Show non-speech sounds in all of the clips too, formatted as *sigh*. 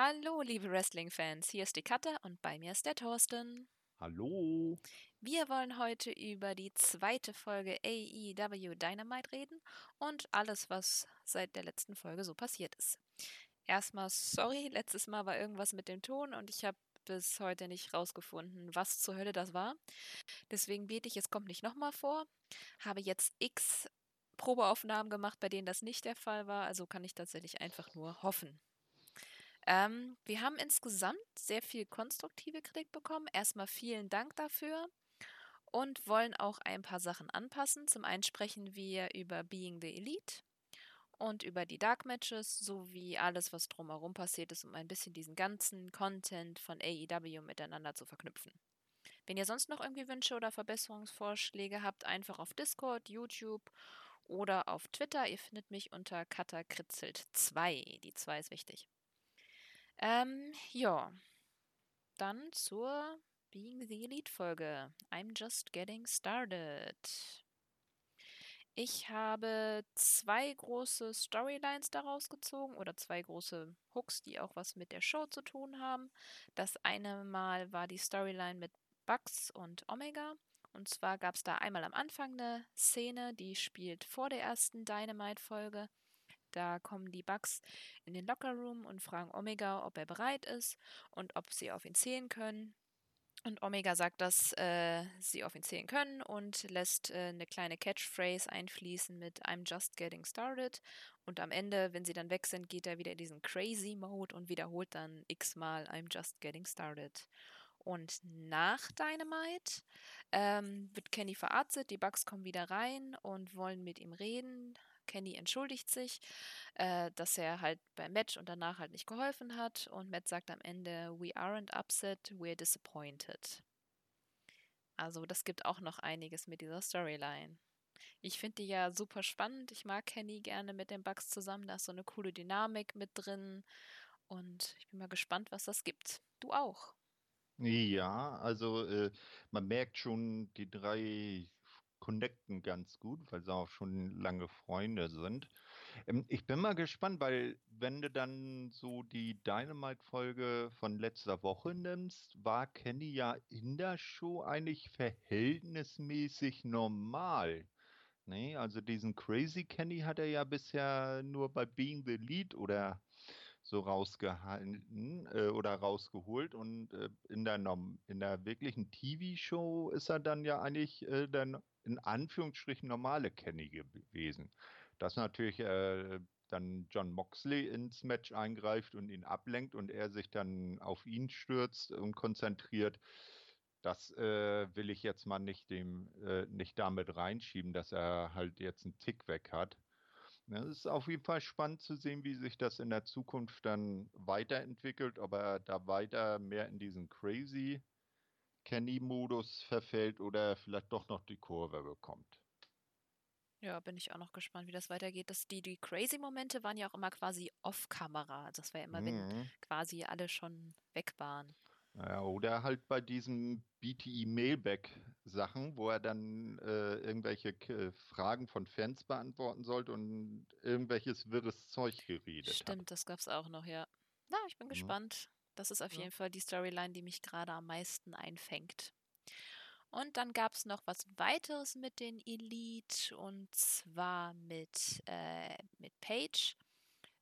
Hallo, liebe Wrestling-Fans, hier ist die Katte und bei mir ist der Thorsten. Hallo. Wir wollen heute über die zweite Folge AEW Dynamite reden und alles, was seit der letzten Folge so passiert ist. Erstmal sorry, letztes Mal war irgendwas mit dem Ton und ich habe bis heute nicht rausgefunden, was zur Hölle das war. Deswegen bete ich, es kommt nicht nochmal vor. Habe jetzt x Probeaufnahmen gemacht, bei denen das nicht der Fall war, also kann ich tatsächlich einfach nur hoffen. Ähm, wir haben insgesamt sehr viel konstruktive Kritik bekommen. Erstmal vielen Dank dafür und wollen auch ein paar Sachen anpassen. Zum einen sprechen wir über Being the Elite und über die Dark Matches sowie alles, was drumherum passiert ist, um ein bisschen diesen ganzen Content von AEW miteinander zu verknüpfen. Wenn ihr sonst noch irgendwie Wünsche oder Verbesserungsvorschläge habt, einfach auf Discord, YouTube oder auf Twitter. Ihr findet mich unter Katakritzelt2. Die 2 ist wichtig. Ähm, ja. Dann zur Being the Elite Folge. I'm just getting started. Ich habe zwei große Storylines daraus gezogen oder zwei große Hooks, die auch was mit der Show zu tun haben. Das eine Mal war die Storyline mit Bugs und Omega. Und zwar gab es da einmal am Anfang eine Szene, die spielt vor der ersten Dynamite-Folge. Da kommen die Bugs in den Lockerroom und fragen Omega, ob er bereit ist und ob sie auf ihn zählen können. Und Omega sagt, dass äh, sie auf ihn zählen können und lässt äh, eine kleine Catchphrase einfließen mit I'm just getting started. Und am Ende, wenn sie dann weg sind, geht er wieder in diesen Crazy Mode und wiederholt dann x-mal I'm just getting started. Und nach Dynamite ähm, wird Kenny verarztet, die Bugs kommen wieder rein und wollen mit ihm reden. Kenny entschuldigt sich, äh, dass er halt beim Match und danach halt nicht geholfen hat. Und Matt sagt am Ende, We aren't upset, we're disappointed. Also das gibt auch noch einiges mit dieser Storyline. Ich finde die ja super spannend. Ich mag Kenny gerne mit den Bugs zusammen. Da ist so eine coole Dynamik mit drin. Und ich bin mal gespannt, was das gibt. Du auch. Ja, also äh, man merkt schon, die drei connecten ganz gut, weil sie auch schon lange Freunde sind. Ähm, ich bin mal gespannt, weil wenn du dann so die Dynamite-Folge von letzter Woche nimmst, war Kenny ja in der Show eigentlich verhältnismäßig normal. Nee, also diesen Crazy Kenny hat er ja bisher nur bei Being the Lead oder so rausgehalten äh, oder rausgeholt und äh, in der in der wirklichen TV-Show ist er dann ja eigentlich äh, dann in Anführungsstrichen normale Kenny gewesen. Dass natürlich äh, dann John Moxley ins Match eingreift und ihn ablenkt und er sich dann auf ihn stürzt und konzentriert. Das äh, will ich jetzt mal nicht dem äh, nicht damit reinschieben, dass er halt jetzt einen Tick weg hat. Es ist auf jeden Fall spannend zu sehen, wie sich das in der Zukunft dann weiterentwickelt, ob er da weiter mehr in diesen crazy Kenny-Modus verfällt oder vielleicht doch noch die Kurve bekommt. Ja, bin ich auch noch gespannt, wie das weitergeht. Das, die, die Crazy-Momente waren ja auch immer quasi off-Kamera. Das war ja immer, mhm. wenn quasi alle schon weg waren. Ja, oder halt bei diesen BTE Mailback-Sachen, wo er dann äh, irgendwelche äh, Fragen von Fans beantworten sollte und irgendwelches wirres Zeug geredet Stimmt, hat. das gab es auch noch, ja. Na, ich bin mhm. gespannt. Das ist auf ja. jeden Fall die Storyline, die mich gerade am meisten einfängt. Und dann gab es noch was weiteres mit den Elite und zwar mit, äh, mit Paige.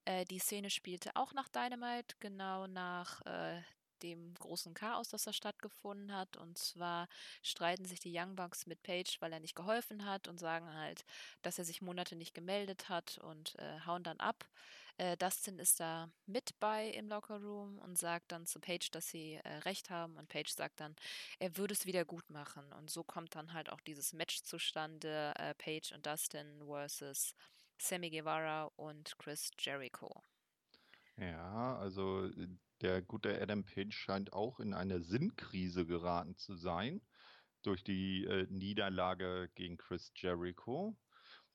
Äh, die Szene spielte auch nach Dynamite, genau nach äh, dem großen Chaos, das da stattgefunden hat. Und zwar streiten sich die Young Bucks mit Page, weil er nicht geholfen hat und sagen halt, dass er sich Monate nicht gemeldet hat und äh, hauen dann ab. Äh, Dustin ist da mit bei im Lockerroom und sagt dann zu Page, dass sie äh, recht haben. Und Page sagt dann, er würde es wieder gut machen. Und so kommt dann halt auch dieses Match zustande: äh, Page und Dustin versus Sammy Guevara und Chris Jericho. Ja, also äh, der gute Adam Page scheint auch in eine Sinnkrise geraten zu sein durch die äh, Niederlage gegen Chris Jericho.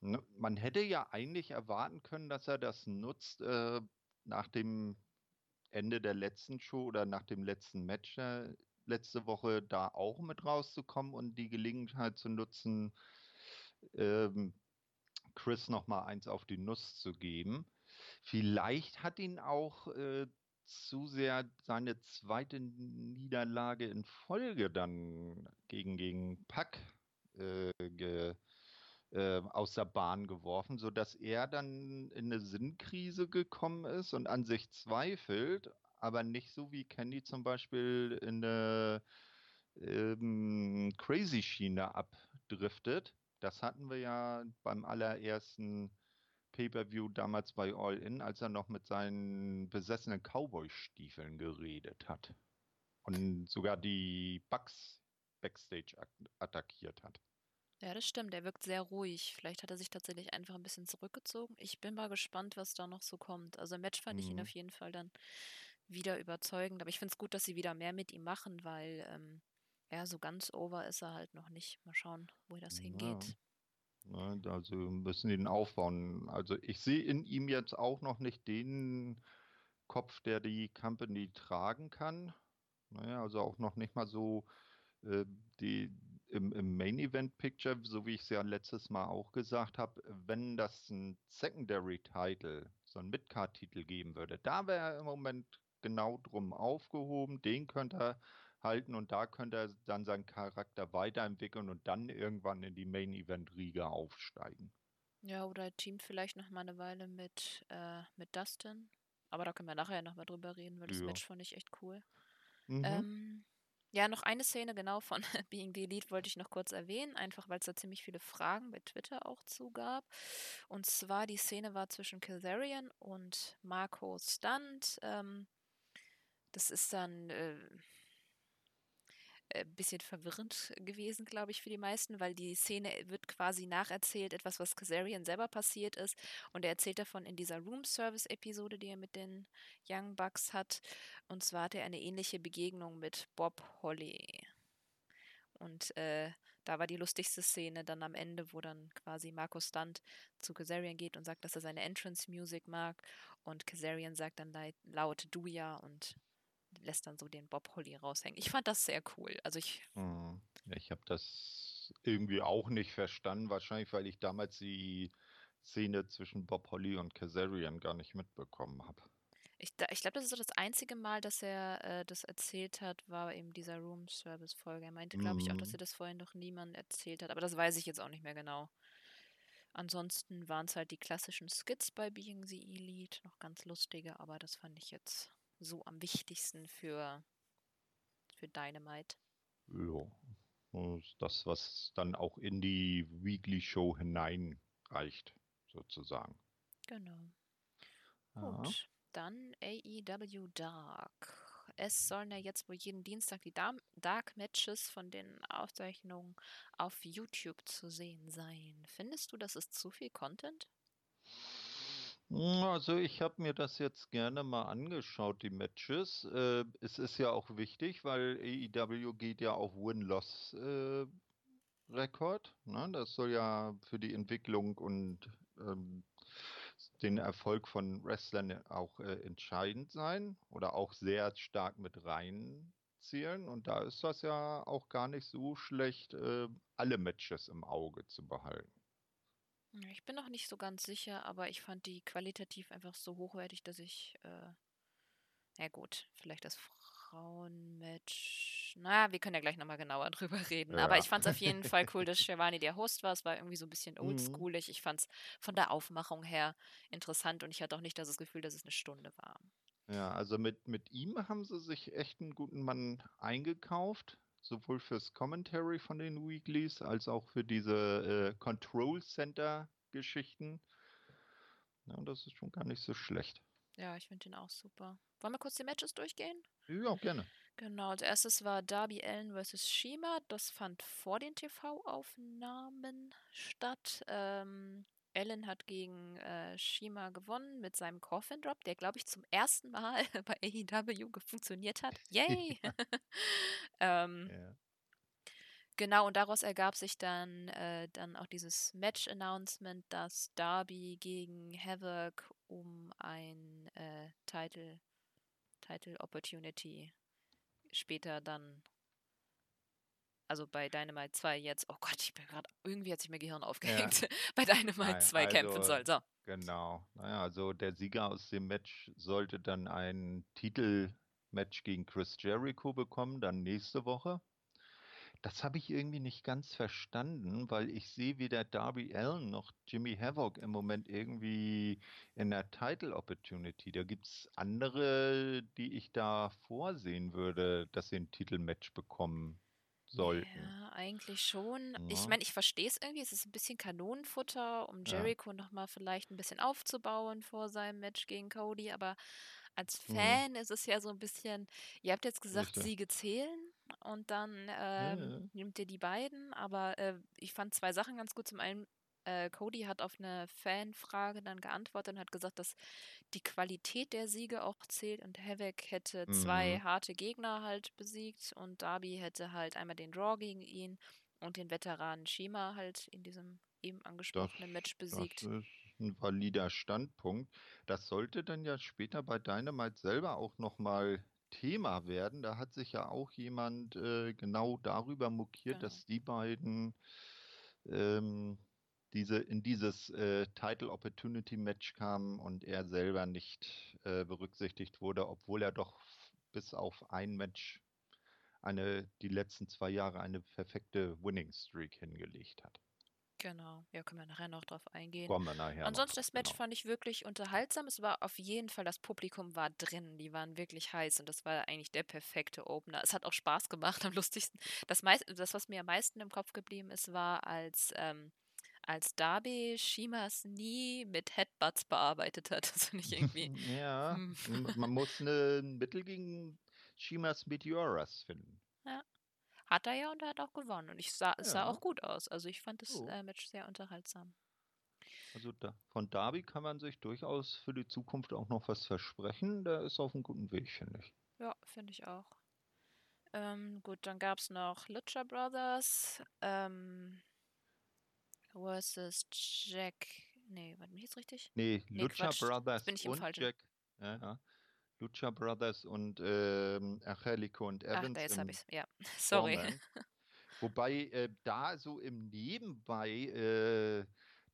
Ne, man hätte ja eigentlich erwarten können, dass er das nutzt äh, nach dem Ende der letzten Show oder nach dem letzten Match äh, letzte Woche da auch mit rauszukommen und die Gelegenheit zu nutzen, ähm, Chris noch mal eins auf die Nuss zu geben. Vielleicht hat ihn auch äh, zu sehr seine zweite Niederlage in Folge dann gegen, gegen Pack äh, ge, äh, aus der Bahn geworfen, sodass er dann in eine Sinnkrise gekommen ist und an sich zweifelt, aber nicht so wie Candy zum Beispiel in eine ähm, Crazy-Schiene abdriftet. Das hatten wir ja beim allerersten Pay-per-View damals bei All In, als er noch mit seinen besessenen Cowboy-Stiefeln geredet hat und sogar die Bugs backstage attackiert hat. Ja, das stimmt. Er wirkt sehr ruhig. Vielleicht hat er sich tatsächlich einfach ein bisschen zurückgezogen. Ich bin mal gespannt, was da noch so kommt. Also im Match fand mhm. ich ihn mhm. auf jeden Fall dann wieder überzeugend. Aber ich finde es gut, dass sie wieder mehr mit ihm machen, weil ähm, ja, so ganz over ist er halt noch nicht. Mal schauen, wo das ja. hingeht. Ne, also müssen ihn aufbauen. Also ich sehe in ihm jetzt auch noch nicht den Kopf, der die Company tragen kann. Naja, also auch noch nicht mal so äh, die im, im Main Event Picture, so wie ich es ja letztes Mal auch gesagt habe, wenn das ein Secondary Title, so ein Midcard-Titel geben würde, da wäre er im Moment genau drum aufgehoben. Den könnte er halten und da könnte er dann seinen Charakter weiterentwickeln und dann irgendwann in die Main Event Riga aufsteigen. Ja, oder er teamt vielleicht noch mal eine Weile mit, äh, mit Dustin. Aber da können wir nachher noch mal drüber reden, weil das ja. Match fand ich echt cool. Mhm. Ähm, ja, noch eine Szene genau von *laughs* Being the Elite wollte ich noch kurz erwähnen, einfach weil es da ziemlich viele Fragen bei Twitter auch zu gab. Und zwar die Szene war zwischen Kildarian und Marco Stunt. Ähm, das ist dann, äh, äh, bisschen verwirrend gewesen, glaube ich, für die meisten, weil die Szene wird quasi nacherzählt, etwas, was Kazarian selber passiert ist. Und er erzählt davon in dieser Room Service-Episode, die er mit den Young Bucks hat. Und zwar hat er eine ähnliche Begegnung mit Bob Holly. Und äh, da war die lustigste Szene dann am Ende, wo dann quasi Markus Stunt zu Kazarian geht und sagt, dass er seine Entrance-Music mag. Und Kazarian sagt dann laut Duja und lässt dann so den Bob Holly raushängen. Ich fand das sehr cool. Also ich. Hm. Ja, ich habe das irgendwie auch nicht verstanden, wahrscheinlich, weil ich damals die Szene zwischen Bob Holly und Kazarian gar nicht mitbekommen habe. Ich, ich glaube, das ist so das einzige Mal, dass er äh, das erzählt hat, war eben dieser Room Service Folge. Er meinte, glaube ich, auch, dass mhm. er das vorhin noch niemand erzählt hat, aber das weiß ich jetzt auch nicht mehr genau. Ansonsten waren es halt die klassischen Skits bei Being the Elite, noch ganz lustige, aber das fand ich jetzt so am wichtigsten für, für Dynamite? Ja, das, was dann auch in die Weekly Show hineinreicht, sozusagen. Genau. Gut, dann AEW Dark. Es sollen ja jetzt wohl jeden Dienstag die Dark Matches von den Aufzeichnungen auf YouTube zu sehen sein. Findest du, das ist zu viel Content? Hm, also ich habe mir das jetzt gerne mal angeschaut, die Matches. Äh, es ist ja auch wichtig, weil AEW geht ja auf Win-Loss-Rekord. Äh, ne? Das soll ja für die Entwicklung und ähm, den Erfolg von Wrestlern auch äh, entscheidend sein oder auch sehr stark mit reinzielen. Und da ist das ja auch gar nicht so schlecht, äh, alle Matches im Auge zu behalten. Ich bin noch nicht so ganz sicher, aber ich fand die qualitativ einfach so hochwertig, dass ich, äh, ja gut, vielleicht das Frauenmatch. Na, wir können ja gleich nochmal genauer *laughs* drüber reden. Ja. Aber ich fand es auf jeden Fall cool, dass *laughs* Shivani der Host war. Es war irgendwie so ein bisschen mhm. oldschoolig. Ich fand es von der Aufmachung her interessant und ich hatte auch nicht das Gefühl, dass es eine Stunde war. Ja, also mit, mit ihm haben sie sich echt einen guten Mann eingekauft sowohl fürs Commentary von den Weeklies als auch für diese äh, Control Center Geschichten. Ja, das ist schon gar nicht so schlecht. Ja, ich finde den auch super. Wollen wir kurz die Matches durchgehen? Ja, gerne. Genau, als erstes war Darby Allen vs. Shima. Das fand vor den TV-Aufnahmen statt. Ähm, Allen hat gegen äh, Shima gewonnen mit seinem Coffin Drop, der, glaube ich, zum ersten Mal *laughs* bei AEW funktioniert hat. Yay! *laughs* ähm, ja. Genau, und daraus ergab sich dann, äh, dann auch dieses Match-Announcement, dass Darby gegen Havoc um ein äh, Title, Title Opportunity später dann also bei Dynamite 2 jetzt, oh Gott, ich bin gerade, irgendwie hat sich mein Gehirn aufgehängt, ja. *laughs* bei Dynamite Nein, 2 also, kämpfen soll. So. Genau. Naja, also der Sieger aus dem Match sollte dann ein Titelmatch gegen Chris Jericho bekommen, dann nächste Woche. Das habe ich irgendwie nicht ganz verstanden, weil ich sehe weder Darby Allen noch Jimmy Havoc im Moment irgendwie in der Title Opportunity. Da gibt es andere, die ich da vorsehen würde, dass sie ein Titelmatch bekommen sollten. Ja, eigentlich schon. Ja. Ich meine, ich verstehe es irgendwie. Es ist ein bisschen Kanonenfutter, um Jericho ja. nochmal vielleicht ein bisschen aufzubauen vor seinem Match gegen Cody. Aber als mhm. Fan mhm. ist es ja so ein bisschen, ihr habt jetzt gesagt, Richtig. Siege zählen und dann ähm, ja. nimmt ihr die beiden. Aber äh, ich fand zwei Sachen ganz gut. Zum einen, äh, Cody hat auf eine Fanfrage dann geantwortet und hat gesagt, dass die Qualität der Siege auch zählt und Havoc hätte zwei mhm. harte Gegner halt besiegt und Darby hätte halt einmal den Draw gegen ihn und den Veteranen Shima halt in diesem eben angesprochenen das, Match besiegt. Das ist ein valider Standpunkt. Das sollte dann ja später bei Dynamite selber auch nochmal Thema werden. Da hat sich ja auch jemand äh, genau darüber mokiert, genau. dass die beiden ähm, diese, in dieses äh, Title Opportunity Match kamen und er selber nicht äh, berücksichtigt wurde, obwohl er doch bis auf ein Match eine, die letzten zwei Jahre eine perfekte Winning Streak hingelegt hat. Genau, ja, können wir nachher noch drauf eingehen. Kommen wir nachher. Ansonsten noch, das Match genau. fand ich wirklich unterhaltsam. Es war auf jeden Fall, das Publikum war drin, die waren wirklich heiß und das war eigentlich der perfekte Opener. Es hat auch Spaß gemacht, am lustigsten. Das, meist, das was mir am meisten im Kopf geblieben ist, war, als, ähm, als Darby Shimas nie mit Headbutts bearbeitet hat. *laughs* Das finde ich irgendwie. *laughs* ja, hm. man *laughs* muss ein Mittel gegen Shimas Meteoras finden. Ja. Hat er ja und er hat auch gewonnen. Und ich sah, es sah auch gut aus. Also ich fand das oh. äh, Match sehr unterhaltsam. Also da, von Darby kann man sich durchaus für die Zukunft auch noch was versprechen. Der ist auf einem guten Weg, finde ich. Ja, finde ich auch. Ähm, gut, dann gab es noch Lucha Brothers ähm, versus Jack. Nee, war mich jetzt richtig? Nee, nee Lucha Quatsch. Brothers bin ich und Jack. Ja, ja. Lucha Brothers und ähm, Angelico und Evans. Ach, jetzt habe ich Ja, *laughs* sorry. Wobei äh, da so im Nebenbei äh,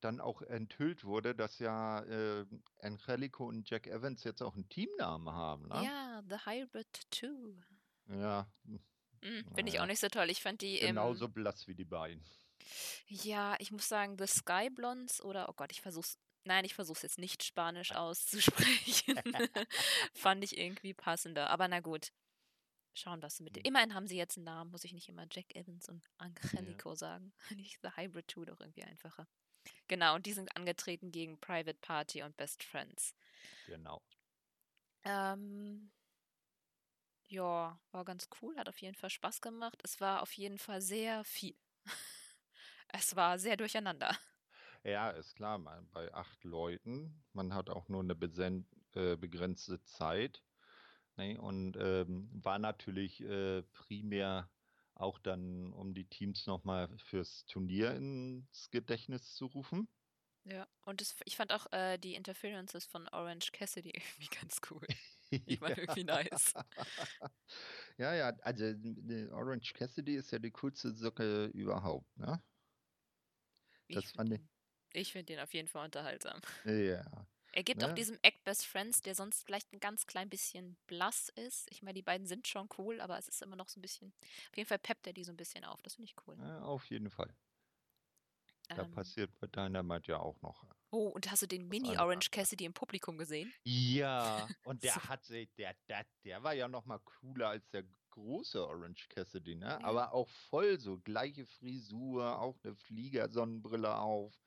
dann auch enthüllt wurde, dass ja äh, Angelico und Jack Evans jetzt auch einen Teamnamen haben. Ne? Ja, The Hybrid 2. Ja. Mhm, Finde ich auch nicht so toll. Ich fand die genauso blass wie die beiden. Ja, ich muss sagen, The Sky Blondes oder, oh Gott, ich versuch's Nein, ich versuche es jetzt nicht Spanisch auszusprechen. *laughs* *laughs* Fand ich irgendwie passender. Aber na gut. Schauen, was sie mit dem. Hm. Immerhin haben sie jetzt einen Namen, muss ich nicht immer Jack Evans und Angelico ja. sagen. *laughs* Nicht The Hybrid 2 doch irgendwie einfacher. Genau, und die sind angetreten gegen Private Party und Best Friends. Genau. Ähm, ja, war ganz cool, hat auf jeden Fall Spaß gemacht. Es war auf jeden Fall sehr viel. Es war sehr durcheinander. Ja, ist klar, man, bei acht Leuten, man hat auch nur eine äh, begrenzte Zeit. Ne? Und ähm, war natürlich äh, primär auch dann, um die Teams nochmal fürs Turnier ins Gedächtnis zu rufen. Ja, und das, ich fand auch äh, die Interferences von Orange Cassidy *laughs* irgendwie ganz cool. Ich *laughs* war ja. irgendwie nice. ja, ja, also Orange Cassidy ist ja die coolste Socke überhaupt, ne? Das fand ich, ich finde den auf jeden Fall unterhaltsam. *laughs* Ja. Er gibt ne? auch diesem Act Best Friends, der sonst vielleicht ein ganz klein bisschen blass ist. Ich meine, die beiden sind schon cool, aber es ist immer noch so ein bisschen. Auf jeden Fall peppt er die so ein bisschen auf. Das finde ich cool. Ja, auf jeden Fall. Da ähm, passiert bei Dynamite ja auch noch. Oh, und hast du den Mini-Orange Cassidy im Publikum gesehen? Ja, und *laughs* der so. hat sich, der, der, der war ja noch mal cooler als der große Orange Cassidy, ne? Ja. Aber auch voll so, gleiche Frisur, auch eine Fliegersonnenbrille auf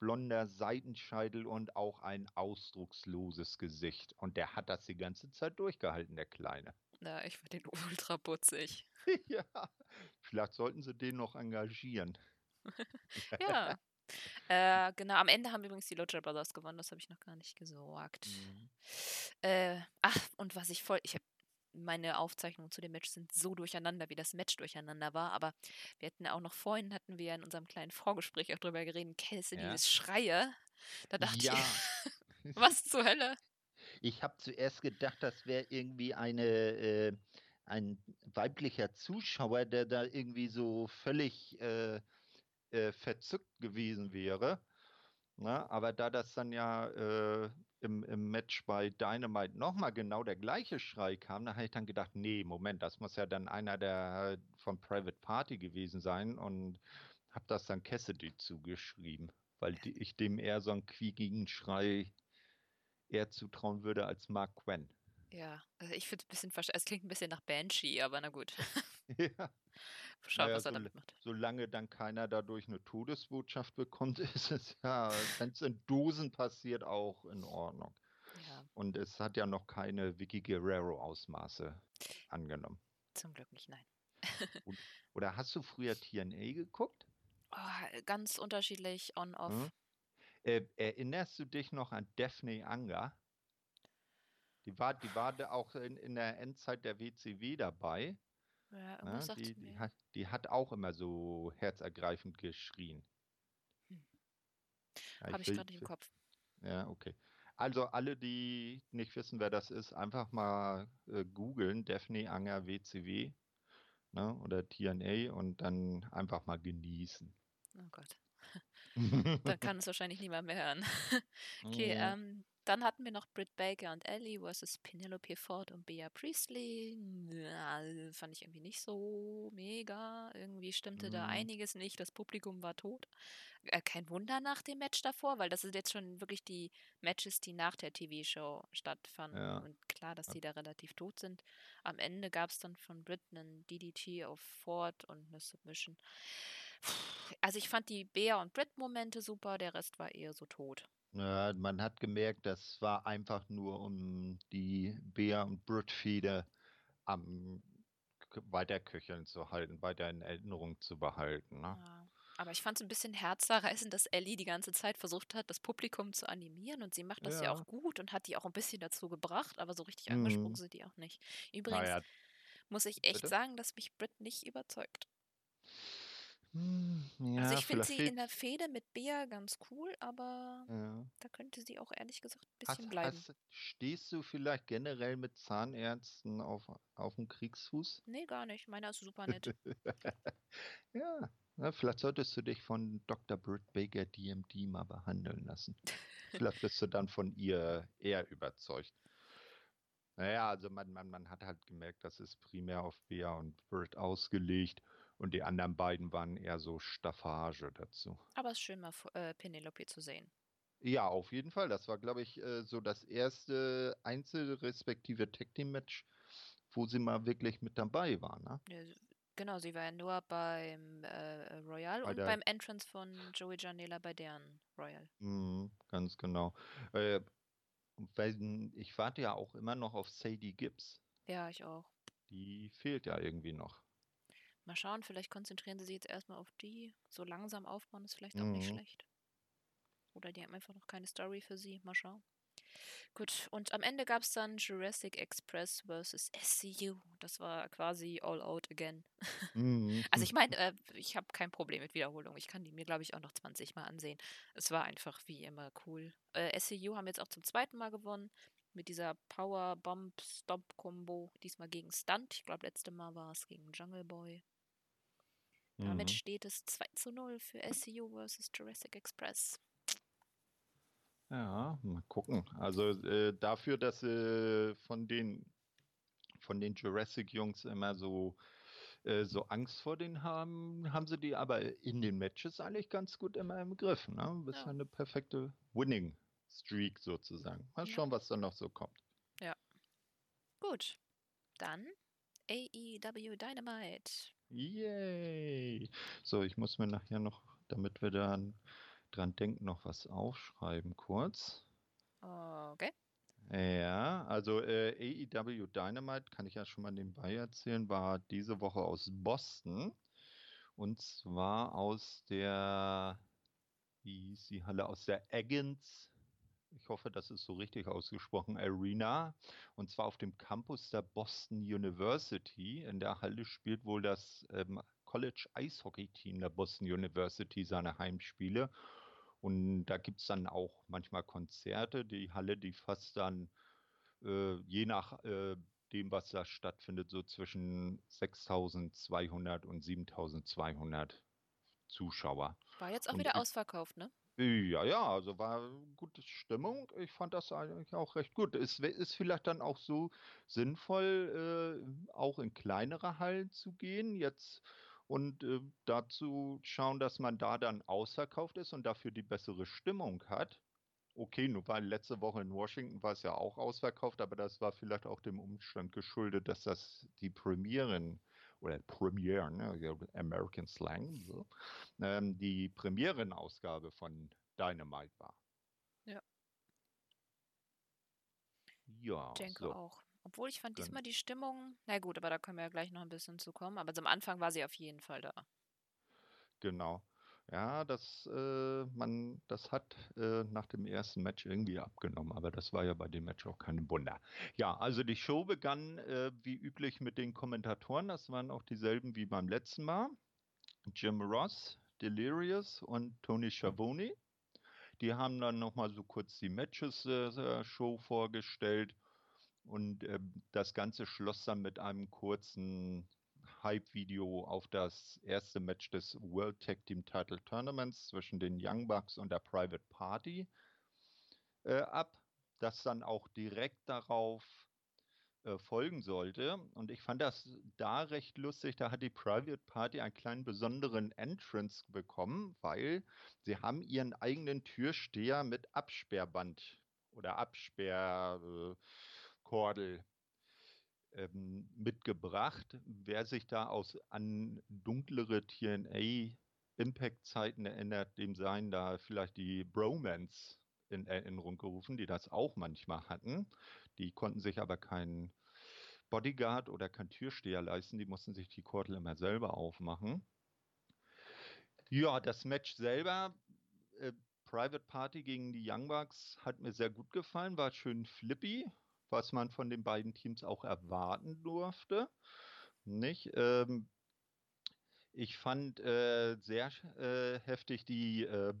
blonder Seitenscheitel und auch ein ausdrucksloses Gesicht. Und der hat das die ganze Zeit durchgehalten, der Kleine. Na, ich fand den *laughs* ultra putzig. *laughs* ja, vielleicht sollten sie den noch engagieren. *laughs* ja. äh, genau, am Ende haben übrigens die Lucha Brothers gewonnen, das habe ich noch gar nicht gesorgt. Mhm. Äh, ach, und was ich voll, ich habe meine Aufzeichnungen zu dem Match sind so durcheinander, wie das Match durcheinander war. Aber wir hatten auch noch vorhin, hatten wir in unserem kleinen Vorgespräch auch drüber geredet, kennst du ja. dieses Schreie? Da dachte ja. ich, *laughs* was zur Hölle? Ich habe zuerst gedacht, das wäre irgendwie eine, äh, ein weiblicher Zuschauer, der da irgendwie so völlig äh, äh, verzückt gewesen wäre. Na, ne? aber da das dann ja äh, im, im Match bei Dynamite nochmal genau der gleiche Schrei kam, da habe ich dann gedacht, nee, Moment, das muss ja dann einer der von Private Party gewesen sein und habe das dann Cassidy zugeschrieben, weil die, ich dem eher so einen quiekigen Schrei eher zutrauen würde als Mark Quinn. Ja, also ich finde es ein bisschen, es klingt ein bisschen nach Banshee, aber na gut. *laughs* *laughs* ja. Schauen, naja, was er so, damit macht. Solange dann keiner dadurch eine Todesbotschaft bekommt, *laughs* ist es ja, wenn es in Dosen passiert, auch in Ordnung. Ja. Und es hat ja noch keine Vicky Guerrero-Ausmaße angenommen. Zum Glück nicht, nein. Oder hast du früher TNA geguckt? Oh, ganz unterschiedlich, on-off. Hm? Äh, erinnerst du dich noch an Daphne Anger? Die war, die war auch in, in der Endzeit der WCW dabei. Ja, ne? die, die, hat, die hat auch immer so herzergreifend geschrien. Hm. Ja, Habe ich, ich gerade im Kopf. Ja, okay. Also alle, die nicht wissen, wer das ist, einfach mal äh, googeln, Daphne Anger WCW ne, oder TNA und dann einfach mal genießen. Oh Gott. *laughs* dann kann es wahrscheinlich niemand mehr hören. *laughs* okay, ja. ähm, dann hatten wir noch Britt Baker und Ellie versus Penelope Ford und Bea Priestley. Ja, fand ich irgendwie nicht so mega. Irgendwie stimmte mhm. da einiges nicht. Das Publikum war tot. Äh, kein Wunder nach dem Match davor, weil das sind jetzt schon wirklich die Matches, die nach der TV-Show stattfanden. Ja. Und klar, dass die da relativ tot sind. Am Ende gab es dann von Britt einen DDT auf Ford und eine Submission. Also ich fand die Bea und Britt-Momente super, der Rest war eher so tot. Ja, man hat gemerkt, das war einfach nur, um die Bea und Brutfeder am weiterköcheln zu halten, weiter in Erinnerung zu behalten. Ne? Ja. Aber ich fand es ein bisschen herzzerreißend, dass Ellie die ganze Zeit versucht hat, das Publikum zu animieren und sie macht das ja, ja auch gut und hat die auch ein bisschen dazu gebracht, aber so richtig mhm. angesprungen sind die auch nicht. Übrigens naja. muss ich echt Bitte? sagen, dass mich Brit nicht überzeugt. Hm, ja, also ich finde sie in der Fehde mit Bea ganz cool, aber ja. da könnte sie auch ehrlich gesagt ein bisschen hast, bleiben. Hast, stehst du vielleicht generell mit Zahnärzten auf, auf dem Kriegsfuß? Nee, gar nicht. Meiner ist super nett. *laughs* ja, na, vielleicht solltest du dich von Dr. Britt Baker DMD mal behandeln lassen. vielleicht bist du dann von ihr eher überzeugt. Naja, also man, man, man hat halt gemerkt, das ist primär auf Bea und Britt ausgelegt. Und die anderen beiden waren eher so Staffage dazu. Aber es ist schön, mal äh, Penelope zu sehen. Ja, auf jeden Fall. Das war, glaube ich, äh, so das erste Einzel- respektive Tag-Team-Match, wo sie mal wirklich mit dabei war. Ne? Ja, genau, sie war ja nur beim äh, Royal bei und beim Entrance von Joey Janela bei deren Royal. Mhm, ganz genau. Äh, weil ich warte ja auch immer noch auf Sadie Gibbs. Ja, ich auch. Die fehlt ja irgendwie noch. Mal schauen, vielleicht konzentrieren sie sich jetzt erstmal auf die. So langsam aufbauen ist vielleicht auch mhm. nicht schlecht. Oder die haben einfach noch keine Story für sie. Mal schauen. Gut, und am Ende gab es dann Jurassic Express vs. SCU. Das war quasi All Out again. Mhm. also ich meine, äh, ich habe kein Problem mit Wiederholung. Ich kann die mir, glaube ich, auch noch 20 Mal ansehen. Es war einfach wie immer cool. Äh, SCU haben jetzt auch zum zweiten Mal gewonnen mit dieser Power Bomb Stop Combo. Diesmal gegen Stunt. Ich glaube, letzte Mal war es gegen Jungle Boy. Damit mhm. steht es 2 zu 0 für SCU vs. Jurassic Express. Ja, mal gucken. Also äh, dafür, dass sie äh, von den von den Jurassic-Jungs immer so äh, so Angst vor denen haben, haben sie die aber in den Matches eigentlich ganz gut immer im Griff. Ne? Das ist ja. eine perfekte Winning-Streak sozusagen. Mal schauen, ja. was dann noch so kommt. Ja. Gut. Dann AEW Dynamite. Yay! So, ich muss mir nachher noch, damit wir dann dran denken, noch was aufschreiben kurz. Okay. Ja, also äh, AEW Dynamite, kann ich ja schon mal nebenbei erzählen, war diese Woche aus Boston. Und zwar aus der, wie hieß die Halle, aus der Eggins ich hoffe, das ist so richtig ausgesprochen, Arena. Und zwar auf dem Campus der Boston University. In der Halle spielt wohl das ähm, College Eishockey Team der Boston University seine Heimspiele. Und da gibt es dann auch manchmal Konzerte. Die Halle, die fasst dann äh, je nach äh, dem, was da stattfindet, so zwischen 6200 und 7200 Zuschauer. War jetzt auch Und wieder ausverkauft, ne? Ja, ja, also war gute Stimmung. Ich fand das eigentlich auch recht gut. Es ist vielleicht dann auch so sinnvoll, äh, auch in kleinere Hallen zu gehen jetzt und äh, dazu schauen, dass man da dann ausverkauft ist und dafür die bessere Stimmung hat. Okay, nur weil letzte Woche in Washington war es ja auch ausverkauft, aber das war vielleicht auch dem Umstand geschuldet, dass das die Premieren oder Premieren, ne, ja, American Slang, so, ähm, die Premierenausgabe von Dynamite war. Ja. Ja, Ich denke so. auch. Obwohl ich fand diesmal die Stimmung, na gut, aber da können wir ja gleich noch ein bisschen zu kommen. Aber am Anfang war sie auf jeden Fall da. Genau. Ja, das, äh, man, das hat äh, nach dem ersten Match irgendwie abgenommen, aber das war ja bei dem Match auch kein Wunder. Ja, also die Show begann äh, wie üblich mit den Kommentatoren. Das waren auch dieselben wie beim letzten Mal. Jim Ross, Delirious und Tony Schiavone. Die haben dann nochmal so kurz die Matches äh, vorgestellt und ähm, das Ganze schloss dann mit einem kurzen Hype-Video auf das erste Match des World Tag Team Title Tournaments zwischen den Young Bucks und der Private Party äh, ab, das dann auch direkt darauf äh, folgen sollte. Und ich fand das da recht lustig. Da hat die Private Party einen kleinen besonderen Entrance bekommen, weil sie haben ihren eigenen Türsteher mit Absperrband oder Absperrkordel ähm, mitgebracht. Wer sich da aus an dunklere TNA Impact-Zeiten erinnert, dem seien da vielleicht die Bromans in Erinnerung gerufen, die das auch manchmal hatten. Die konnten sich aber keinen Bodyguard oder keinen Türsteher leisten. Die mussten sich die Kordel immer selber aufmachen. Ja, das Match selber, äh, Private Party gegen die Young Bucks, hat mir sehr gut gefallen, war schön flippy, was man von den beiden Teams auch erwarten durfte. Nicht? Ähm, ich fand äh, sehr äh, heftig die äh,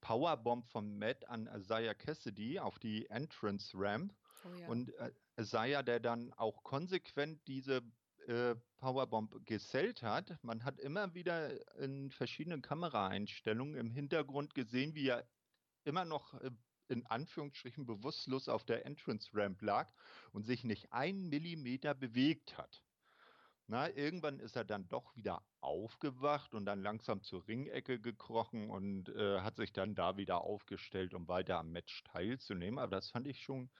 Powerbomb von Matt an Isaiah Cassidy auf die Entrance Ramp. Oh ja. Und äh, Isaiah, der dann auch konsequent diese äh, Powerbomb gesellt hat. Man hat immer wieder in verschiedenen Kameraeinstellungen im Hintergrund gesehen, wie er immer noch äh, in Anführungsstrichen bewusstlos auf der Entrance Ramp lag und sich nicht einen Millimeter bewegt hat. Na, irgendwann ist er dann doch wieder aufgewacht und dann langsam zur Ringecke gekrochen und äh, hat sich dann da wieder aufgestellt, um weiter am Match teilzunehmen. Aber das fand ich schon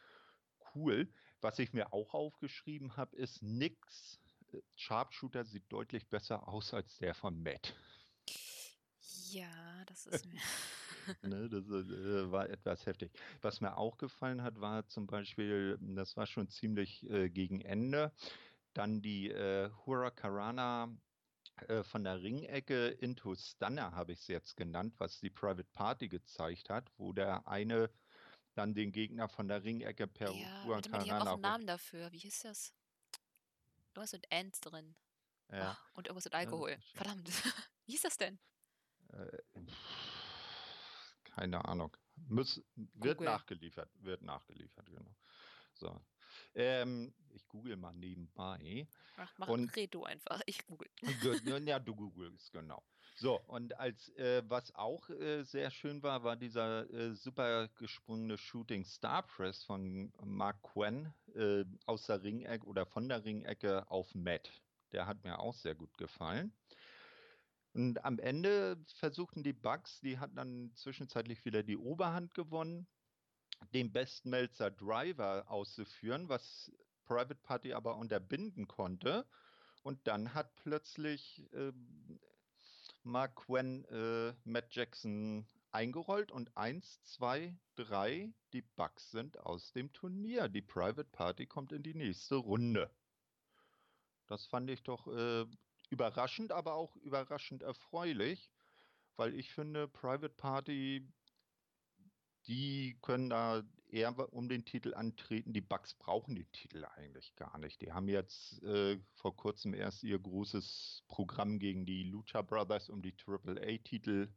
cool. Was ich mir auch aufgeschrieben habe, ist nix. äh, Sharpshooter sieht deutlich besser aus als der von Matt. Ja, das ist mir. *laughs* Ne, das äh, war etwas heftig. Was mir auch gefallen hat, war zum Beispiel, das war schon ziemlich äh, gegen Ende, dann die äh, Huracarana äh, von der Ringecke into Stunner, habe ich es jetzt genannt, was die Private Party gezeigt hat, wo der eine dann den Gegner von der Ringecke per Ja, die haben auch Huracarana einen Namen dafür. Wie hieß das? Irgendwas mit Ants drin. Ja, Ah, und irgendwas mit Alkohol. Verdammt. *laughs* Wie hieß das denn? äh, keine Ahnung. Muss, wird Google. nachgeliefert, wird nachgeliefert, genau. So. Ähm, ich google mal nebenbei. Ach, mach, Und- red du einfach. Ich google. Ja, du googelst, genau. So, und als äh, was auch äh, sehr schön war, war dieser äh, super gesprungene Shooting Star Press von Mark Quinn äh, aus der Ringecke oder von der Ringecke auf Matt. Der hat mir auch sehr gut gefallen. Und am Ende versuchten die Bucks, die hatten dann zwischenzeitlich wieder die Oberhand gewonnen, den besten Melzer Driver auszuführen, was Private Party aber unterbinden konnte. Und dann hat plötzlich ähm, Mark Quinn äh, Matt Jackson eingerollt und eins, zwei, drei, die Bucks sind aus dem Turnier. Die Private Party kommt in die nächste Runde. Das fand ich doch äh, überraschend, aber auch überraschend erfreulich, weil ich finde, Private Party, die können da eher um den Titel antreten. Die Bucks brauchen den Titel eigentlich gar nicht. Die haben jetzt äh, vor kurzem erst ihr großes Programm gegen die Lucha Brothers um die AAA-Titel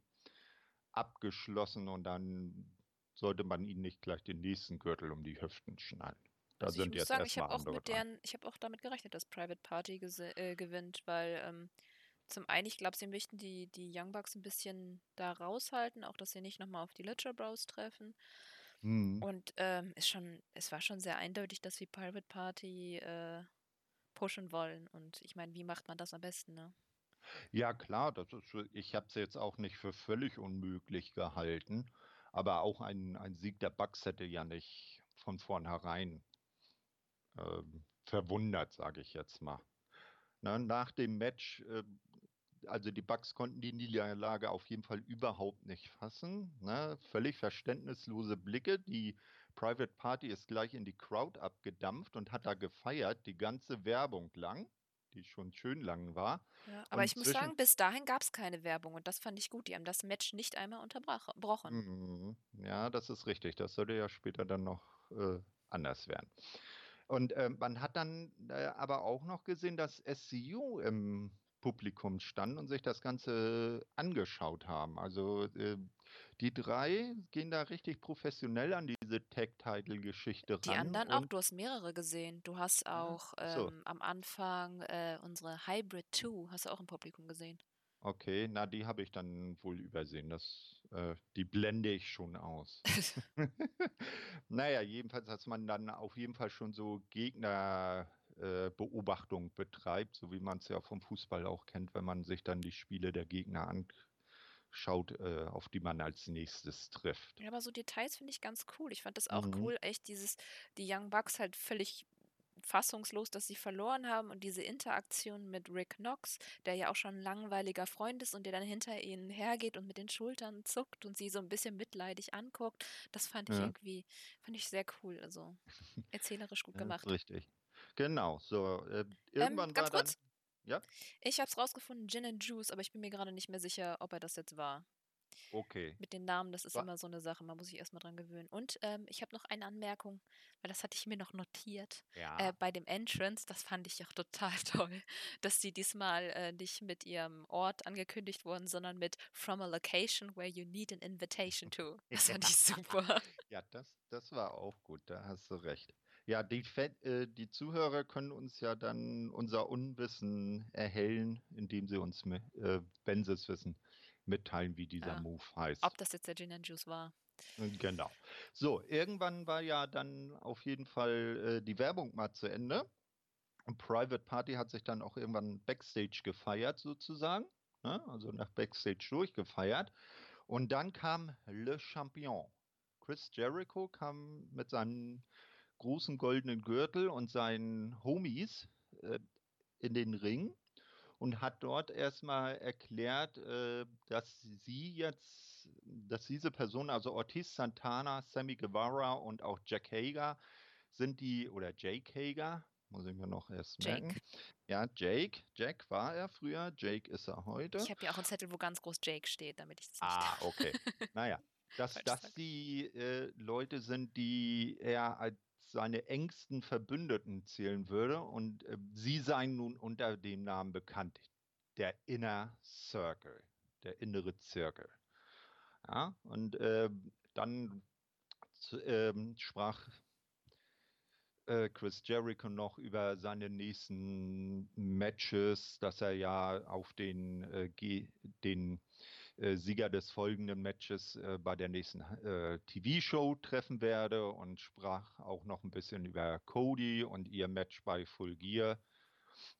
abgeschlossen und dann sollte man ihnen nicht gleich den nächsten Gürtel um die Hüften schnallen. Da Also ich sind muss jetzt sagen, ich habe auch mit deren, ich habe auch damit gerechnet, dass Private Party äh, gewinnt, weil ähm, zum einen, ich glaube, sie möchten die, die Young Bucks ein bisschen da raushalten, auch dass sie nicht nochmal auf die Lucha Bros treffen. Hm. Und ähm, ist schon, es war schon sehr eindeutig, dass sie Private Party äh, pushen wollen. Und ich meine, wie macht man das am besten, ne? Ja, klar, das ist, ich habe es jetzt auch nicht für völlig unmöglich gehalten, aber auch ein, ein Sieg der Bucks hätte ja nicht von vornherein ähm, verwundert, sage ich jetzt mal. Na, nach dem Match, äh, also die Bucks konnten die Niederlage auf jeden Fall überhaupt nicht fassen. Ne? Völlig verständnislose Blicke. Die Private Party ist gleich in die Crowd abgedampft und hat da gefeiert, die ganze Werbung lang, die schon schön lang war. Ja, aber Und ich muss sagen, bis dahin gab es keine Werbung und das fand ich gut. Die haben das Match nicht einmal unterbrochen. Mhm. Ja, das ist richtig. Das sollte ja später dann noch äh, anders werden. Und äh, man hat dann äh, aber auch noch gesehen, dass SCU im Publikum stand und sich das Ganze angeschaut haben. Also äh, die drei gehen da richtig professionell an diese Tag-Title-Geschichte Die ran anderen auch, du hast mehrere gesehen. Du hast auch ach so, ähm, am Anfang äh, unsere Hybrid 2, hast du auch im Publikum gesehen. okay, na die habe ich dann wohl übersehen. Das, äh, die blende ich schon aus. *laughs* Naja, jedenfalls, dass man dann auf jeden Fall schon so Gegnerbeobachtung betreibt, so wie man es ja vom Fußball auch kennt, wenn man sich dann die Spiele der Gegner anschaut, äh, auf die man als nächstes trifft. Ja, aber so Details finde ich ganz cool. Ich fand das auch Mhm. cool, echt dieses, die Young Bucks halt völlig fassungslos, dass sie verloren haben und diese Interaktion mit Rick Knox, der ja auch schon ein langweiliger Freund ist und der dann hinter ihnen hergeht und mit den Schultern zuckt und sie so ein bisschen mitleidig anguckt, das fand ich Ja, irgendwie, fand ich sehr cool. Also erzählerisch gut ja, gemacht. richtig. Genau, so, äh, Ähm, irgendwann ganz war dann, kurz, ja, ich habe es rausgefunden, Gin and Juice, aber ich bin mir gerade nicht mehr sicher, ob er das jetzt war. Okay. Mit den Namen, das ist Wa- immer so eine Sache, man muss sich erstmal dran gewöhnen. Und ähm, ich habe noch eine Anmerkung, weil das hatte ich mir noch notiert. Äh, Ja, bei dem Entrance, das fand ich auch total *laughs* toll, dass sie diesmal äh, nicht mit ihrem Ort angekündigt wurden, sondern mit From a location where you need an invitation *laughs* to. Das ja. fand ich super. *laughs* Ja, das, das war auch gut, da hast du recht. Ja, die, äh, die Zuhörer können uns ja dann unser Unwissen erhellen, indem sie uns, äh, wenn sie es wissen, mitteilen, wie dieser Ja. Move heißt. Ob das jetzt der Gin and Juice war. Äh, Genau. So, irgendwann war ja dann auf jeden Fall äh, die Werbung mal zu Ende. Und Private Party hat sich dann auch irgendwann Backstage gefeiert, sozusagen. Ne? Also nach Backstage durchgefeiert. Und dann kam Le Champion. Chris Jericho kam mit seinem großen goldenen Gürtel und seinen Homies äh, in den Ring und hat dort erstmal erklärt, äh, dass sie jetzt, dass diese Personen, also Ortiz Santana, Sammy Guevara und auch Jack Hager, sind die, oder Jake Hager, muss ich mir noch erst merken. Jake. Ja, Jake. Jack war er früher, Jake ist er heute. Ich habe ja auch einen Zettel, wo ganz groß Jake steht, damit ich das nicht Ah, *laughs* okay. Naja, dass das die äh, Leute sind, die er seine engsten Verbündeten zählen würde und äh, sie seien nun unter dem Namen bekannt, der Inner Circle, der innere Zirkel. Ja, und äh, dann ähm, sprach äh, Chris Jericho noch über seine nächsten Matches, dass er ja auf den, äh, den äh, Sieger des folgenden Matches äh, bei der nächsten äh, TV-Show treffen werde und sprach auch noch ein bisschen über Cody und ihr Match bei Full Gear.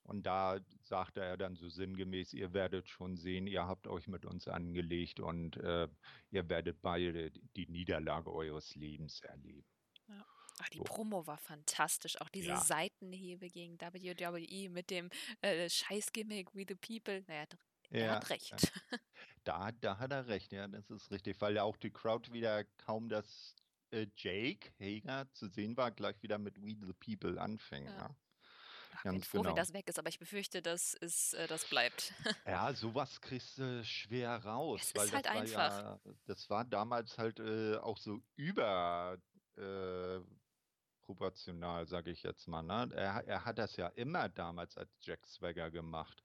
Und da sagte er dann so sinngemäß, ihr werdet schon sehen, ihr habt euch mit uns angelegt und äh, ihr werdet beide die Niederlage eures Lebens erleben. Ja. Ach, die So. Promo war fantastisch. Auch diese Ja. Seitenhebe gegen WWE mit dem äh, Scheißgimmick We the People. Naja, d- er Ja, hat recht. ja. *laughs* Da, da hat er recht, ja, das ist richtig, weil ja auch die Crowd wieder kaum das äh, Jake Hager zu sehen war, gleich wieder mit We the People anfing. Ja. Ja, Ach, bin ganz froh, wenn genau. das weg ist, aber ich befürchte, dass es, äh, das bleibt. *laughs* Ja, sowas kriegst du schwer raus, Es weil ist halt das war einfach. ja, das war damals halt äh, auch so über äh, proportional, sage ich jetzt mal. Ne? Er, er hat das ja immer damals als Jack Swagger gemacht.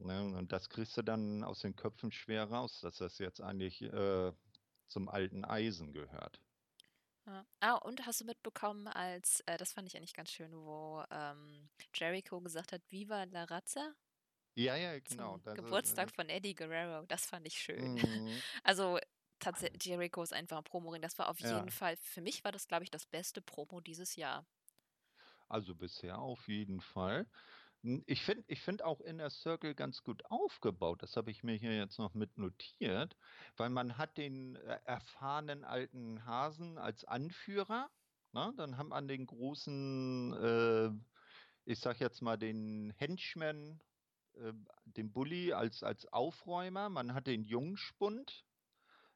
Ne? Und das kriegst du dann aus den Köpfen schwer raus, dass das jetzt eigentlich äh, zum alten Eisen gehört. Ja. Ah, und hast du mitbekommen, als, äh, das fand ich eigentlich ganz schön, wo ähm, Jericho gesagt hat, Viva la Razza? Ja, ja, genau. Ist, Geburtstag äh, von Eddie Guerrero. Das fand ich schön. mhm. *laughs* Also tatsächlich, Jericho ist einfach ein Promoring. Das war auf Ja. jeden Fall, für mich war das, glaube ich, das beste Promo dieses Jahr. Also bisher auf jeden Fall. Ich finde ich find auch Inner Circle ganz gut aufgebaut. Das habe ich mir hier jetzt noch mit notiert, weil man hat den äh, erfahrenen alten Hasen als Anführer. Na, dann haben man den großen, äh, ich sag jetzt mal den Henchman, äh, den Bully als, als Aufräumer. Man hat den Jungspund,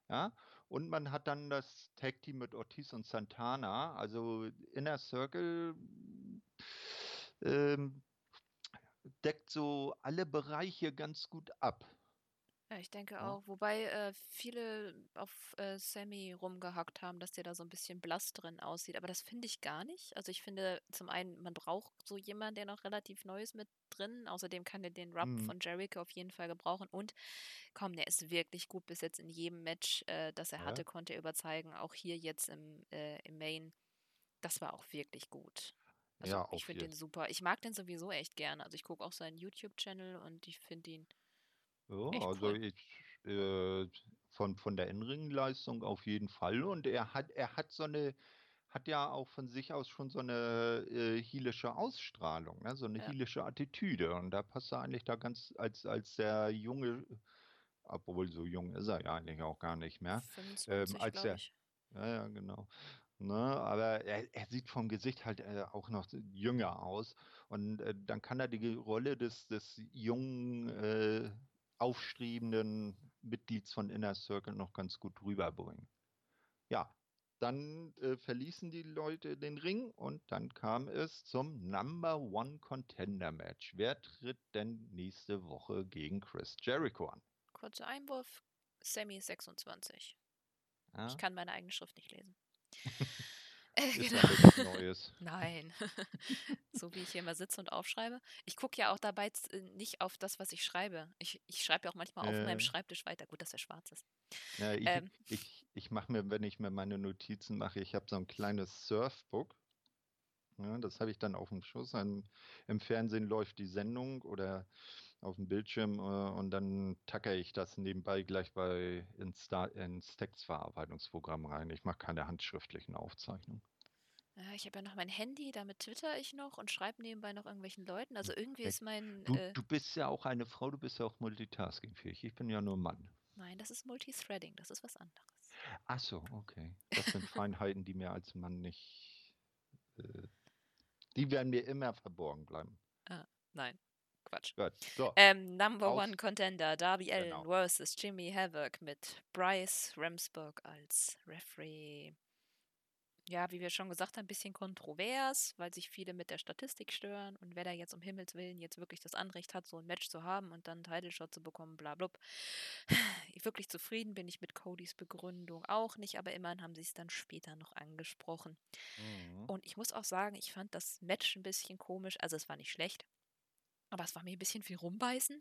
ja, und man hat dann das Tag Team mit Ortiz und Santana. Also Inner Circle ähm, deckt so alle Bereiche ganz gut ab. Ja, ich denke Ja. auch. Wobei äh, viele auf äh, Sammy rumgehackt haben, dass der da so ein bisschen blass drin aussieht. Aber das finde ich gar nicht. Also ich finde zum einen, man braucht so jemanden, der noch relativ neu ist mit drin. Außerdem kann er den Rub Mhm. von Jericho auf jeden Fall gebrauchen. Und komm, der ist wirklich gut bis jetzt in jedem Match, äh, das er Ja. hatte, konnte er überzeugen. Auch hier jetzt im, äh, im Main. Das war auch wirklich gut. Also Ja, ich finde den super. Ich mag den sowieso echt gerne. Also ich gucke auch seinen YouTube-Channel und ich finde ihn Ja, also cool. ich, äh, von, von der In-Ring-Leistung auf jeden Fall. Und er hat, er hat so eine, hat ja auch von sich aus schon so eine äh, heelische Ausstrahlung, ne? So eine Ja. heelische Attitüde. Und da passt er eigentlich da ganz als, als der junge, obwohl so jung ist er ja eigentlich auch gar nicht mehr. Ähm, 25, als glaube der, ja, ja, genau. Ne, aber er, er sieht vom Gesicht halt äh, auch noch jünger aus. Und äh, dann kann er die Rolle des, des jungen, äh, aufstrebenden Mitglieds von Inner Circle noch ganz gut rüberbringen. Ja, dann äh, verließen die Leute den Ring und dann kam es zum Number One Contender Match. Wer tritt denn nächste Woche gegen Chris Jericho an? Kurzer Einwurf. Sammy ist 26. Ich Ja, kann meine eigene Schrift nicht lesen. Äh, genau. *laughs* Nein. *laughs* so wie ich hier immer sitze und aufschreibe. Ich gucke ja auch dabei äh, nicht auf das, was ich schreibe. Ich, ich schreibe ja auch manchmal auf meinem Schreibtisch weiter. Gut, dass er schwarz ist. Ja, ich, Ähm, ich, ich mache mir, wenn ich mir meine Notizen mache, ich habe so ein kleines Surfbook. Ja, das habe ich dann auf dem Schoß. Ein, Im Fernsehen läuft die Sendung oder auf dem Bildschirm äh, und dann tackere ich das nebenbei gleich bei ins, ins Textverarbeitungsprogramm rein. Ich mache keine handschriftlichen Aufzeichnungen. ja, ich habe ja noch mein Handy, damit twitter ich noch und schreibe nebenbei noch irgendwelchen Leuten. Also irgendwie ist mein. Du, Äh, du bist ja auch eine Frau, du bist ja auch multitaskingfähig. Ich bin ja nur Mann. nein, das ist Multithreading. Das ist was anderes. Ach so, okay. Das sind Feinheiten, die mir als Mann nicht, äh, die werden mir immer verborgen bleiben. Ah, nein, Quatsch. Gut, so, Ähm, Number aus, One Contender Darby Allen genau. versus Jimmy Havoc mit Bryce Ramsburg als Referee. Ja, wie wir schon gesagt haben, ein bisschen kontrovers, weil sich viele mit der Statistik stören und wer da jetzt um Himmels Willen jetzt wirklich das Anrecht hat, so ein Match zu haben und dann einen Title Shot zu bekommen, bla blub. *sighs* Wirklich zufrieden bin ich mit Codys Begründung auch nicht, aber immerhin haben sie es dann später noch angesprochen. Mhm. Und ich muss auch sagen, ich fand das Match ein bisschen komisch. Also es war nicht schlecht, aber es war mir ein bisschen viel rumbeißen.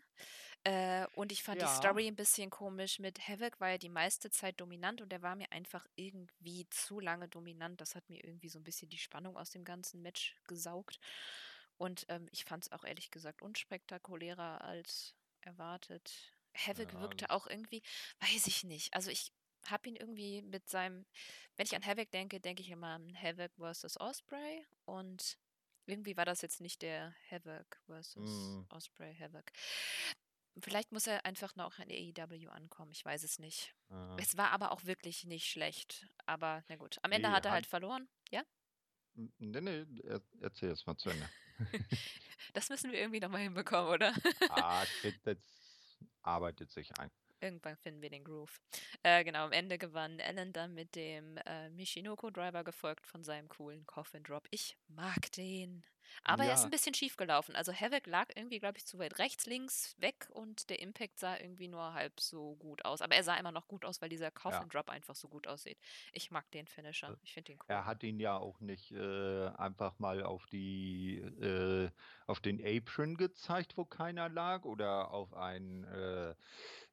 Äh, und ich fand die Ja, Story ein bisschen komisch. Mit Havoc war er die meiste Zeit dominant und er war mir einfach irgendwie zu lange dominant. Das hat mir irgendwie so ein bisschen die Spannung aus dem ganzen Match gesaugt. Und ähm, ich fand es auch ehrlich gesagt unspektakulärer als erwartet. Havoc ja, wirkte auch irgendwie, weiß ich nicht. Also ich habe ihn irgendwie mit seinem, wenn ich an Havoc denke, denke ich immer an Havoc versus Osprey und irgendwie war das jetzt nicht der Havoc versus mhm. Osprey Havoc. Vielleicht muss er einfach noch in AEW ankommen, ich weiß es nicht. äh, Es war aber auch wirklich nicht schlecht. Aber na gut, am Ende nee, hat er halt verloren, ja? nee, nee, er, erzähl es mal zu Ende. *laughs* Das müssen wir irgendwie nochmal hinbekommen, oder? Ah, das arbeitet sich ein. Irgendwann finden wir den Groove. Äh, genau, am Ende gewann Allen dann mit dem äh, Michinoku Driver gefolgt von seinem coolen Coffin Drop. Ich mag den. Aber er ist ein Ja, bisschen schief gelaufen. Also Havoc lag irgendwie, glaube ich, zu weit rechts, links weg und der Impact sah irgendwie nur halb so gut aus. Aber er sah immer noch gut aus, weil dieser Coffin ja. Drop einfach so gut aussieht. Ich mag den Finisher. Äh, Ich finde den cool. Er hat ihn ja auch nicht äh, einfach mal auf die äh, auf den Apron gezeigt, wo keiner lag, oder auf ein äh,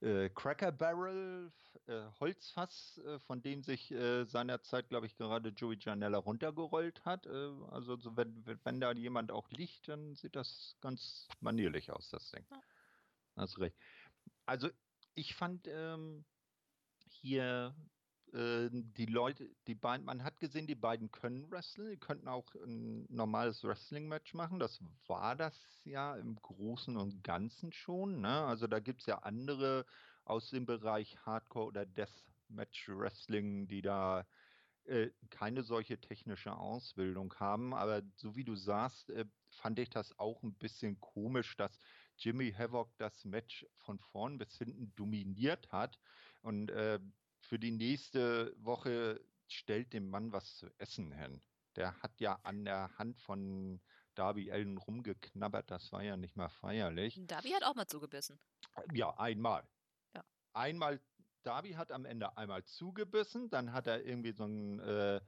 äh, Cracker Barrel äh, Holzfass, von dem sich seinerzeit, glaube ich, gerade Joey Janella runtergerollt hat. Also so, wenn, wenn da jemand auch liegt, dann sieht das ganz manierlich aus, das Ding. Ja. Hast recht. Also ich fand ähm, hier ähm, die Leute, die beiden, man hat gesehen, die beiden können wrestlen, die könnten auch ein normales Wrestling-Match machen. Das war das ja im Großen und Ganzen schon. Ne? Also da gibt es ja andere aus dem Bereich Hardcore oder Deathmatch Wrestling, die da äh, keine solche technische Ausbildung haben. Aber so wie du sagst, äh, fand ich das auch ein bisschen komisch, dass Jimmy Havoc das Match von vorn bis hinten dominiert hat. Und äh, für die nächste Woche stellt dem Mann was zu essen hin. Der hat ja an der Hand von Darby Allen rumgeknabbert, das war ja nicht mal feierlich. Darby hat auch mal zugebissen. Ja, einmal. Ja. Einmal, Darby hat am Ende einmal zugebissen, dann hat er irgendwie so einen äh,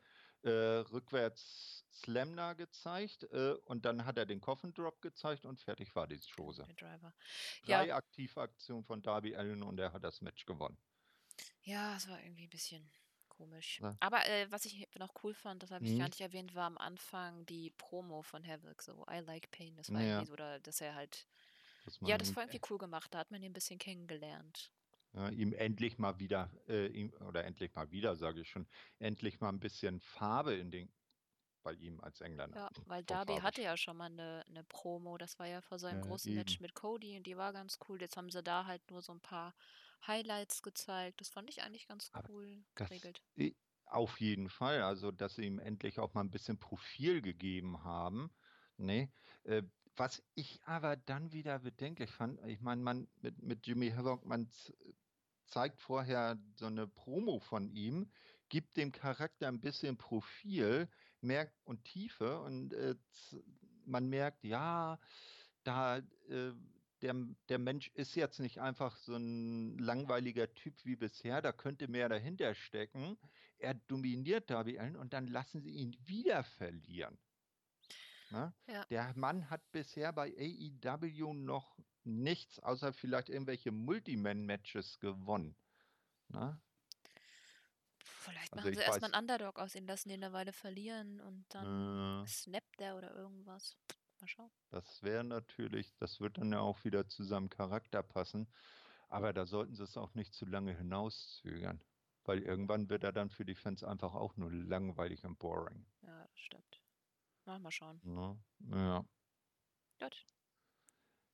äh, rückwärts Slam da gezeigt äh, und dann hat er den Coffin Drop gezeigt und fertig war die Chose. Drei ja. Aktivaktionen von Darby Allen und er hat das Match gewonnen. Ja, es war irgendwie ein bisschen komisch. Ja. Aber äh, was ich noch cool fand, das habe ich mhm. gar nicht erwähnt, war am Anfang die Promo von Havoc, so I like pain. Das war ja. irgendwie so, oder dass er halt. Das ja, das war irgendwie cool gemacht. Da hat man ihn ein bisschen kennengelernt. Ja, ihm endlich mal wieder, äh, ihm, oder endlich mal wieder, sage ich schon, endlich mal ein bisschen Farbe in den bei ihm als Engländer. Ja, *laughs* weil Darby hatte ja schon mal eine, eine Promo, das war ja vor seinem ja, großen eben. Match mit Cody und die war ganz cool. Jetzt haben sie da halt nur so ein paar Highlights gezeigt. Das fand ich eigentlich ganz cool geregelt. Auf jeden Fall, also dass sie ihm endlich auch mal ein bisschen Profil gegeben haben. Nee. Äh, was ich aber dann wieder bedenklich fand, ich meine, man mit, mit Jimmy Havoc, man zeigt vorher so eine Promo von ihm, gibt dem Charakter ein bisschen Profil merkt, und Tiefe und äh, man merkt, ja, da äh, der, der Mensch ist jetzt nicht einfach so ein langweiliger Typ wie bisher, da könnte mehr dahinter stecken. Er dominiert Darby Allen und dann lassen sie ihn wieder verlieren. Ne? Ja. Der Mann hat bisher bei AEW noch nichts, außer vielleicht irgendwelche Multiman-Matches gewonnen. Ne? Vielleicht also machen sie erstmal einen Underdog aus ihn, lassen ihn eine Weile verlieren und dann äh, snappt der oder irgendwas. Mal schauen. Das wäre natürlich, das wird dann ja auch wieder zu seinem Charakter passen. Aber da sollten sie es auch nicht zu lange hinauszögern. Weil irgendwann wird er dann für die Fans einfach auch nur langweilig und boring. Ja, das stimmt. Na, mal schauen. Na, ja. Gut.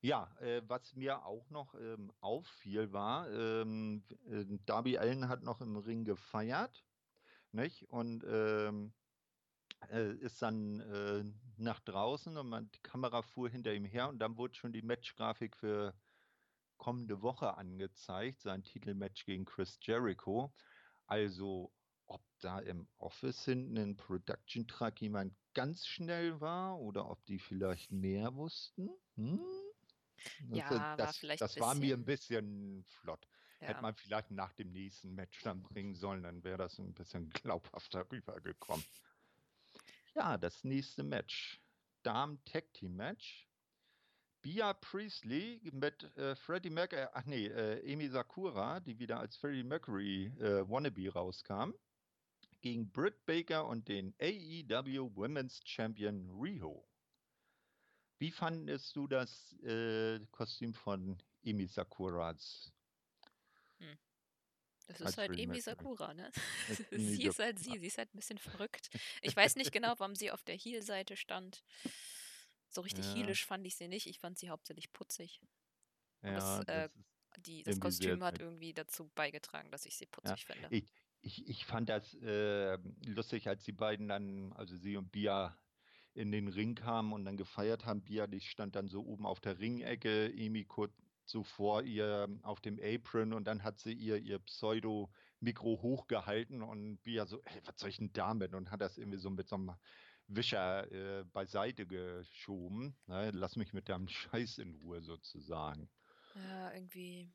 Ja, äh, was mir auch noch ähm, auffiel war, ähm, äh, Darby Allen hat noch im Ring gefeiert, nicht? Und ähm, äh, ist dann äh, nach draußen und man, die Kamera fuhr hinter ihm her und dann wurde schon die Matchgrafik für kommende Woche angezeigt, sein Titelmatch gegen Chris Jericho. Also, ob da im Office hinten in Production Truck jemand ganz schnell war oder ob die vielleicht mehr wussten. Hm? Ja, das, war vielleicht das war mir ein bisschen flott. Ja. Hätte man vielleicht nach dem nächsten Match dann bringen sollen, dann wäre das ein bisschen *laughs* glaubhafter rübergekommen. Ja, das nächste Match. Damen Tag Team Match. Bia Priestley mit äh, Freddie Mercury, ach nee, äh, Amy Sakura, die wieder als Freddie Mercury äh, Wannabe rauskam, gegen Britt Baker und den AEW Women's Champion Riho. Wie fandest du das äh, Kostüm von Emi Sakuras? Das ist halt Emi Sakura, ne? *laughs* sie ist halt sie, sie ist halt ein bisschen verrückt. Ich weiß nicht genau, warum sie auf der Heel-Seite stand. So richtig ja. heelisch fand ich sie nicht. Ich fand sie hauptsächlich putzig. Ja, das, äh, die, das Kostüm hat irgendwie dazu beigetragen, dass ich sie putzig ja. finde. Ich, ich, ich fand das äh, lustig, als die beiden dann, also sie und Bia, in den Ring kamen und dann gefeiert haben. Bia, die stand dann so oben auf der Ringecke, Emi kurz so vor ihr auf dem Apron und dann hat sie ihr ihr Pseudo-Mikro hochgehalten und Bia so, ey, was soll ich denn damit? Und hat das irgendwie so mit so einem Wischer äh, beiseite geschoben. Ne? Lass mich mit deinem *laughs* Scheiß in Ruhe sozusagen. Ja, irgendwie.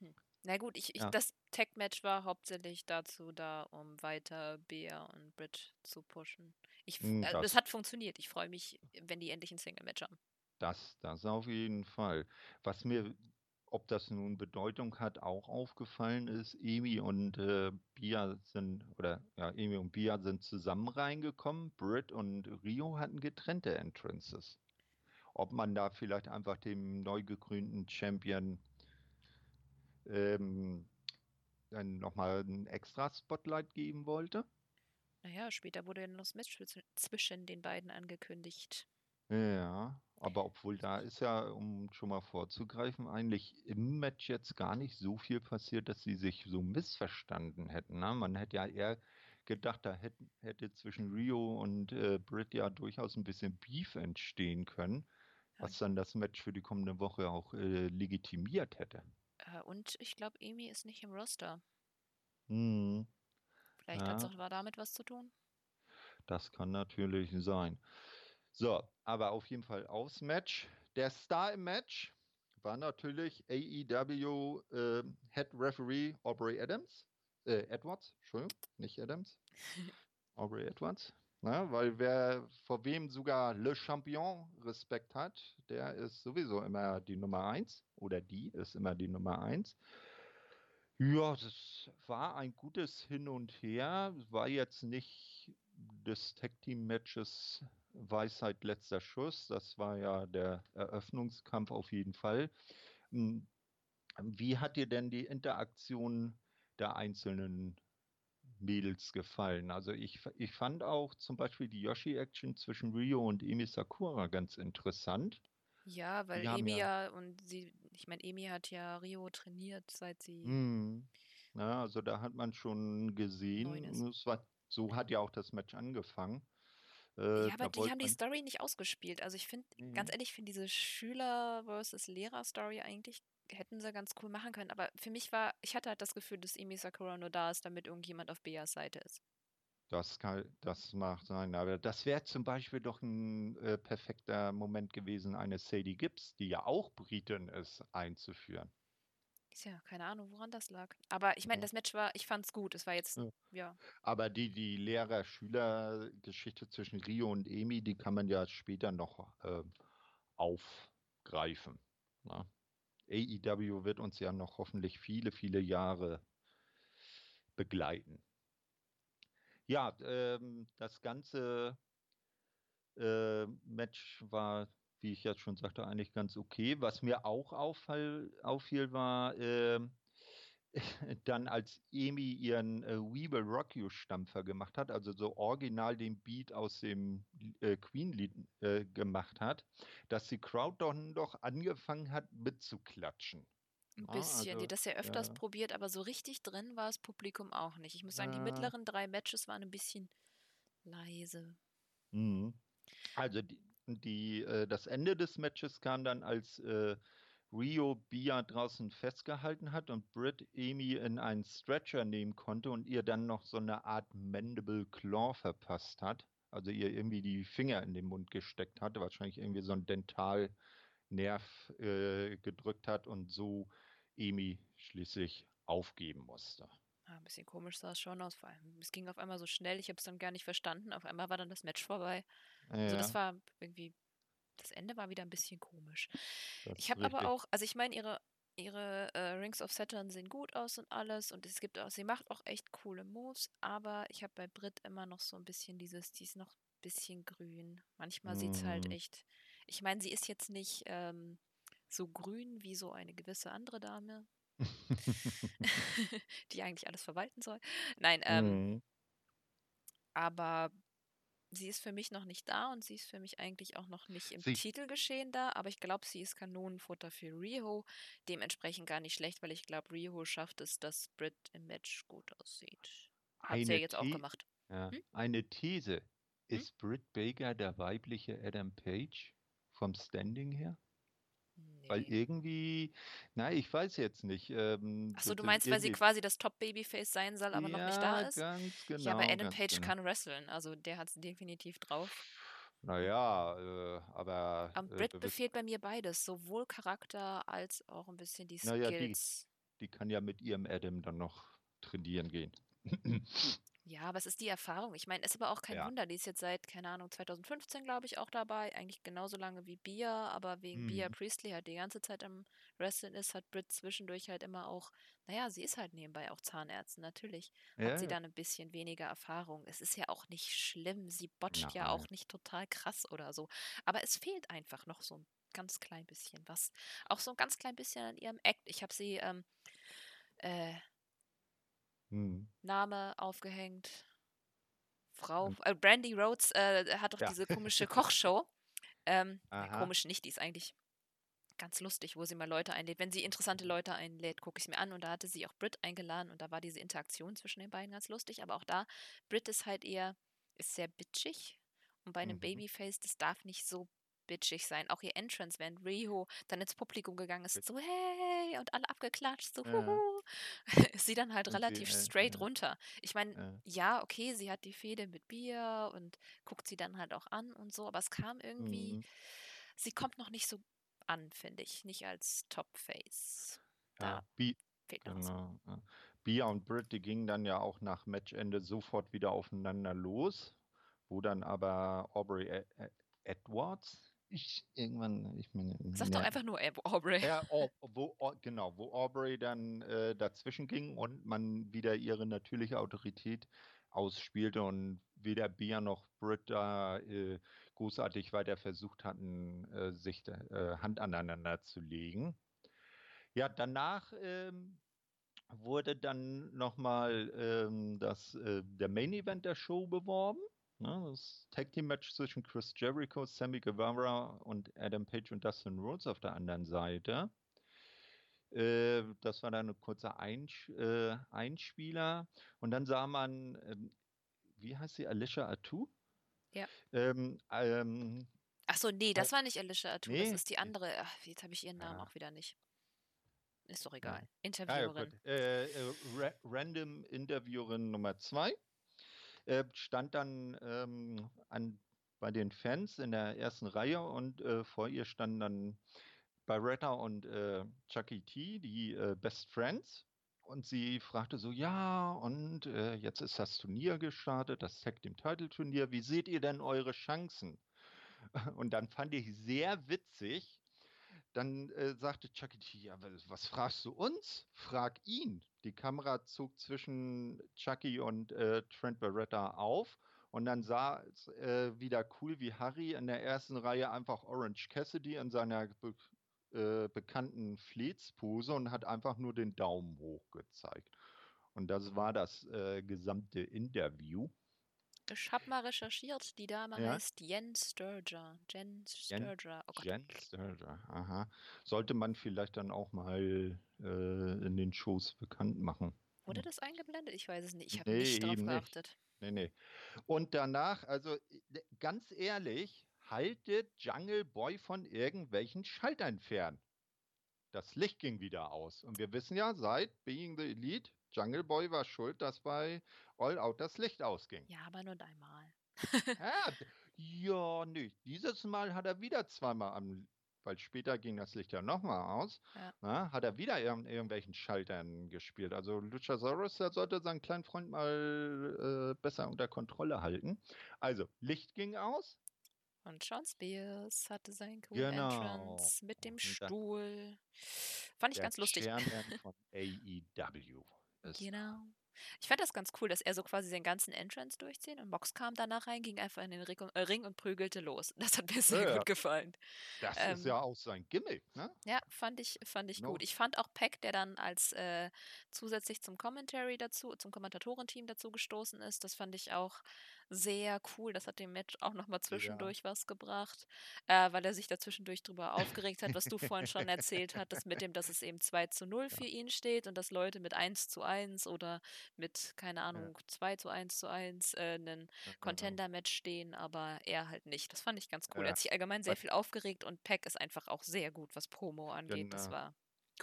Hm. Na gut, ich, ich ja. das Tech-Match war hauptsächlich dazu da, um weiter Bea und Brit zu pushen. Ich, also, das hat funktioniert. Ich freue mich, wenn die endlich ein Single-Match haben. Das, das auf jeden Fall. Was mir ob das nun Bedeutung hat, auch aufgefallen ist. Emi und äh, Bia sind, oder ja, Emi und Bia sind zusammen reingekommen. Britt und Rio hatten getrennte Entrances. Ob man da vielleicht einfach dem neu gekrönten Champion ähm, dann nochmal ein extra Spotlight geben wollte. Naja, später wurde ja noch das Match zwischen den beiden angekündigt. Ja, aber obwohl da ist ja, um schon mal vorzugreifen, eigentlich im Match jetzt gar nicht so viel passiert, dass sie sich so missverstanden hätten. Ne? Man hätte ja eher gedacht, da hätte, hätte zwischen Rio und äh, Britt ja durchaus ein bisschen Beef entstehen können, was dann das Match für die kommende Woche auch äh, legitimiert hätte. Äh, und ich glaube, Amy ist nicht im Roster. Hm. Vielleicht ja. hat es auch damit was zu tun. Das kann natürlich sein. So, aber auf jeden Fall aufs Match. Der Star im Match war natürlich AEW äh, Head Referee Aubrey Adams. Äh, Edwards, Entschuldigung, nicht Adams. *laughs* Aubrey Edwards. Na, weil wer vor wem sogar Le Champion Respekt hat, der ist sowieso immer die Nummer 1 oder die ist immer die Nummer 1. Ja, das war ein gutes Hin und Her. War jetzt nicht des Tag Team Matches Weisheit letzter Schuss. Das war ja der Eröffnungskampf auf jeden Fall. Hm, wie hat dir denn die Interaktion der einzelnen Mädels gefallen. Also ich, ich fand auch zum Beispiel die Yoshi-Action zwischen Rio und Emi Sakura ganz interessant. Ja, weil Emi ja, ja, und sie, ich meine, Emi hat ja Rio trainiert, seit sie. Mm, ja, also da hat man schon gesehen, es war, so hat ja auch das Match angefangen. Äh, ja, aber die haben die Story nicht ausgespielt. Also ich finde, mhm. ganz ehrlich, finde diese Schüler versus Lehrer Story eigentlich hätten sie ganz cool machen können. Aber für mich war, ich hatte halt das Gefühl, dass Emi Sakura nur da ist, damit irgendjemand auf Beas Seite ist. Das kann, das mag sein, aber das wäre zum Beispiel doch ein äh, perfekter Moment gewesen, eine Sadie Gibbs, die ja auch Britin ist, einzuführen. Tja, keine Ahnung, woran das lag. Aber ich meine, ja. das Match war, ich fand's gut. Es war jetzt, ja. ja. Aber die, die Lehrer-Schüler-Geschichte zwischen Rio und Emi, die kann man ja später noch äh, aufgreifen. Na? Ne? AEW wird uns ja noch hoffentlich viele, viele Jahre begleiten. Ja, ähm, das ganze äh, Match war, wie ich jetzt schon sagte, eigentlich ganz okay. Was mir auch auffall, auffiel, war, äh, *laughs* dann als Emi ihren äh, We Will Rock You Stampfer gemacht hat, also so original den Beat aus dem äh, Queen-Lied äh, gemacht hat, dass die Crowd dann doch angefangen hat mitzuklatschen. Ein bisschen, also, die das ja öfters ja. probiert, aber so richtig drin war das Publikum auch nicht. Ich muss sagen, ja. die mittleren drei Matches waren ein bisschen leise. Mhm. Also die, die äh, das Ende des Matches kam dann als äh, Rio Bia draußen festgehalten hat und Britt Amy in einen Stretcher nehmen konnte und ihr dann noch so eine Art Mandible Claw verpasst hat. Also ihr irgendwie die Finger in den Mund gesteckt hatte, wahrscheinlich irgendwie so ein Dentalnerv äh, gedrückt hat und so Amy schließlich aufgeben musste. Ja, ah, ein bisschen komisch sah es schon aus. Vor allem, es ging auf einmal so schnell, ich habe es dann gar nicht verstanden. Auf einmal war dann das Match vorbei. Ja. Also das war irgendwie das Ende war wieder ein bisschen komisch. Das ich habe aber auch, also ich meine, ihre, ihre äh, Rings of Saturn sehen gut aus und alles und es gibt auch, sie macht auch echt coole Moves, aber ich habe bei Brit immer noch so ein bisschen dieses, die ist noch ein bisschen grün. Manchmal mm. sieht es halt echt, ich meine, sie ist jetzt nicht ähm, so grün wie so eine gewisse andere Dame, *laughs* *laughs* die eigentlich alles verwalten soll. Nein, ähm, mm. aber sie ist für mich noch nicht da und sie ist für mich eigentlich auch noch nicht im sie Titelgeschehen da, aber ich glaube, sie ist Kanonenfutter für Riho. Dementsprechend gar nicht schlecht, weil ich glaube, Riho schafft es, dass Britt im Match gut aussieht. Hat sie ja jetzt auch gemacht. Ja. Hm? Eine These. Hm? Ist hm? Britt Baker der weibliche Adam Page vom Standing her? Weil irgendwie, na, ich weiß jetzt nicht. Ähm, Achso, du meinst, weil sie quasi das Top-Babyface sein soll, aber ja, noch nicht da ist? ganz genau. Ja, aber Adam Page genau. kann wresteln, also der hat es definitiv drauf. Naja, äh, aber. Am äh, Britt befehlt bei mir beides, sowohl Charakter als auch ein bisschen die Skills. Naja, die, die kann ja mit ihrem Adam dann noch trainieren gehen. *clears throat* Ja, aber es ist die Erfahrung. Ich meine, es ist aber auch kein Ja. Wunder. Die ist jetzt seit, keine Ahnung, 2015, glaube ich, auch dabei. Eigentlich genauso lange wie Bia, aber wegen Bia Mhm. Priestley halt die ganze Zeit am Wrestling ist, hat Britt zwischendurch halt immer auch, naja, sie ist halt nebenbei auch Zahnärztin. Natürlich hat Ja, sie ja. dann ein bisschen weniger Erfahrung. Es ist ja auch nicht schlimm. Sie botcht ja Nein. auch nicht total krass oder so. Aber es fehlt einfach noch so ein ganz klein bisschen was. Auch so ein ganz klein bisschen an ihrem Act. Ich habe sie, ähm, äh, Mhm. Name aufgehängt. Frau, äh, Brandy Rhodes äh, hat doch ja. diese komische *laughs* Kochshow. Ähm, komisch nicht, die ist eigentlich ganz lustig, wo sie mal Leute einlädt. Wenn sie interessante Leute einlädt, gucke ich es mir an. Und da hatte sie auch Brit eingeladen und da war diese Interaktion zwischen den beiden ganz lustig. Aber auch da, Brit ist halt eher, ist sehr bitchig. Und bei einem Mhm. Babyface, das darf nicht so bitchig sein. Auch ihr Entrance, wenn Riho dann ins Publikum gegangen ist, so hey und alle abgeklatscht, so Ja. huhu, *laughs* ist sie dann halt sie, relativ straight ja, runter. Ich meine, ja. ja, okay, sie hat die Fehde mit Bier und guckt sie dann halt auch an und so, aber es kam irgendwie, Mhm. sie kommt noch nicht so an, finde ich, nicht als Top-Face. Da Ja, fehlt genau. Bia und Britt, die gingen dann ja auch nach Matchende sofort wieder aufeinander los, wo dann aber Aubrey E- E- Edwards, ich irgendwann, ich meine, Sag doch einfach nur Ab- Aubrey. ja, *laughs* Au- wo, Au- genau, wo Aubrey dann äh, dazwischen ging und man wieder ihre natürliche Autorität ausspielte und weder Bia noch Britt da äh, großartig weiter versucht hatten, äh, sich äh, Hand aneinander zu legen. Ja, danach ähm, wurde dann nochmal ähm, das, äh, der Main Event der Show beworben. Ne, das Tag Team Match zwischen Chris Jericho, Sammy Guevara und Adam Page und Dustin Rhodes auf der anderen Seite. Äh, das war dann ein kurzer Einsch äh, Einspieler. Und dann sah man, ähm, wie heißt sie, Alicia Atu? Ja. Ähm, ähm, Ach so, nee, das war nicht Alicia Atu, das nee, ist die andere. Ach, jetzt habe ich ihren Namen ja, auch wieder nicht. Ist doch ja. egal. Ah, ja, Interviewerin. gut. Äh, äh, ra Random Interviewerin Nummer zwei. Äh, stand dann ähm, an, bei den Fans in der ersten Reihe und äh, vor ihr standen dann Barretta und äh, Chucky T, die äh, Best Friends. Und sie fragte so, ja, und äh, jetzt ist das Turnier gestartet, das Tag Team Title Turnier. Wie seht ihr denn eure Chancen? *laughs* Und dann fand ich sehr witzig, dann äh, sagte Chucky ja, was, fragst du uns? Frag ihn. Die Kamera zog zwischen Chucky und äh, Trent Barretta auf und dann sah es äh, wieder cool, wie Harry in der ersten Reihe einfach Orange Cassidy in seiner be äh, bekannten Fleetspose und hat einfach nur den Daumen hoch gezeigt. Und das war das äh, gesamte Interview. Ich habe mal recherchiert, die Dame Ja. heißt Jen Sturger. Jen Sturger. Oh. Jen Sturger, aha. Sollte man vielleicht dann auch mal äh, in den Shows bekannt machen. Wurde das eingeblendet? Ich weiß es nicht. Ich habe Nee, nicht drauf nicht. geachtet. Nee, nee. Und danach, also äh, ganz ehrlich, haltet Jungle Boy von irgendwelchen Schaltern fern. Das Licht ging wieder aus. Und wir wissen ja, seit Being the Elite, Jungle Boy war schuld, dass bei All Out das Licht ausging. Ja, aber nur einmal. *laughs* Ja, ja, nee. Dieses Mal hat er wieder zweimal am, weil später ging das Licht ja nochmal aus, Ja. na, hat er wieder in irgendwelchen Schaltern gespielt. Also Luchasaurus, der sollte seinen kleinen Freund mal äh, besser unter Kontrolle halten. Also, Licht ging aus. Und Sean Spears hatte seinen coolen Genau. Entrance mit dem Stuhl. Fand ich ganz lustig. Chairman *laughs* von AEW ist Genau. Ich fand das ganz cool, dass er so quasi seinen ganzen Entrance durchzieht und Mox kam danach rein, ging einfach in den Ring, äh, und prügelte los. Das hat mir sehr Ja, ja. gut gefallen. Das Ähm, ist ja auch sein Gimmick, ne? Ja, fand ich, fand ich No. gut. Ich fand auch Peck, der dann als äh, zusätzlich zum Commentary dazu, zum Kommentatorenteam dazu gestoßen ist, das fand ich auch sehr cool. Das hat dem Match auch nochmal zwischendurch was gebracht, äh, weil er sich da zwischendurch drüber aufgeregt hat, was du vorhin *laughs* schon erzählt hattest, mit dem, dass es eben 2 zu 0 für ihn steht und dass Leute mit 1 zu 1 oder mit, keine Ahnung, 2 zu 1 zu 1 äh, einen. Contender-Match stehen, aber er halt nicht. Das fand ich ganz cool. Er Ja. hat sich allgemein sehr viel aufgeregt und Peck ist einfach auch sehr gut, was Promo angeht. Das Genau. war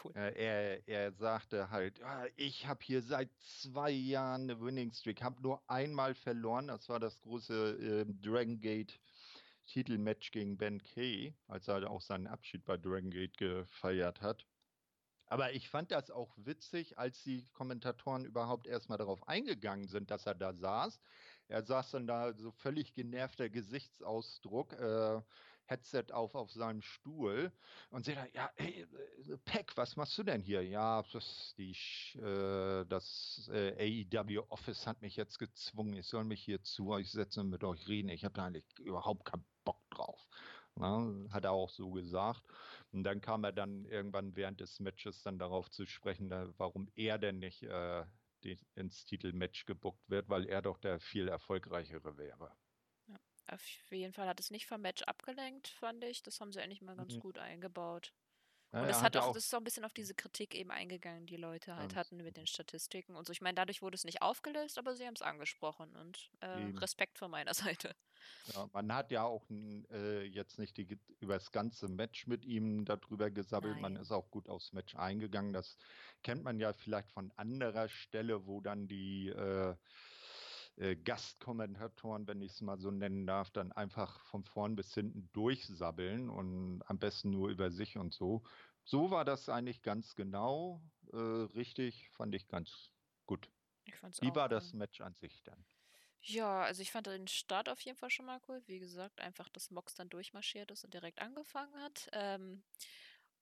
cool. Äh, er, er sagte halt, "Ah, ich habe hier seit zwei Jahren eine Winning Streak, habe nur einmal verloren. Das war das große äh, Dragon Gate Titelmatch gegen Ben Kay, als er auch seinen Abschied bei Dragon Gate gefeiert hat. Aber ich fand das auch witzig, als die Kommentatoren überhaupt erstmal darauf eingegangen sind, dass er da saß. Er saß dann da so völlig genervter Gesichtsausdruck. Äh, Headset auf auf seinem Stuhl und da, ja, hey, äh, Peck, was machst du denn hier? Ja, das, die, äh, das äh, AEW Office hat mich jetzt gezwungen, ich soll mich hier zu euch setzen und mit euch reden. Ich habe da eigentlich überhaupt keinen Bock drauf. Na, ne? hat er auch so gesagt. Und dann kam er dann irgendwann während des Matches dann darauf zu sprechen, da, warum er denn nicht äh, die, ins Titelmatch gebuckt wird, weil er doch der viel erfolgreichere wäre. Auf jeden Fall hat es nicht vom Match abgelenkt, fand ich. Das haben sie eigentlich mal ganz mhm. gut eingebaut. Ja, und das hat auch, das ist auch ein bisschen auf diese Kritik eben eingegangen, die Leute halt ja. hatten mit den Statistiken und so. Ich meine, dadurch wurde es nicht aufgelöst, aber sie haben es angesprochen und äh, Respekt von meiner *laughs* Seite. Ja, man hat ja auch äh, jetzt nicht die, über das ganze Match mit ihm darüber gesabbelt. Nein. Man ist auch gut aufs Match eingegangen. Das kennt man ja vielleicht von anderer Stelle, wo dann die äh, äh, Gastkommentatoren, wenn ich es mal so nennen darf, dann einfach von vorn bis hinten durchsabbeln und am besten nur über sich und so. So war das eigentlich ganz genau äh, richtig, fand ich ganz gut. Ich fand's Wie auch war das Match an sich dann? Ja, also ich fand den Start auf jeden Fall schon mal cool. Wie gesagt, einfach, dass Mox dann durchmarschiert ist und direkt angefangen hat. Ähm,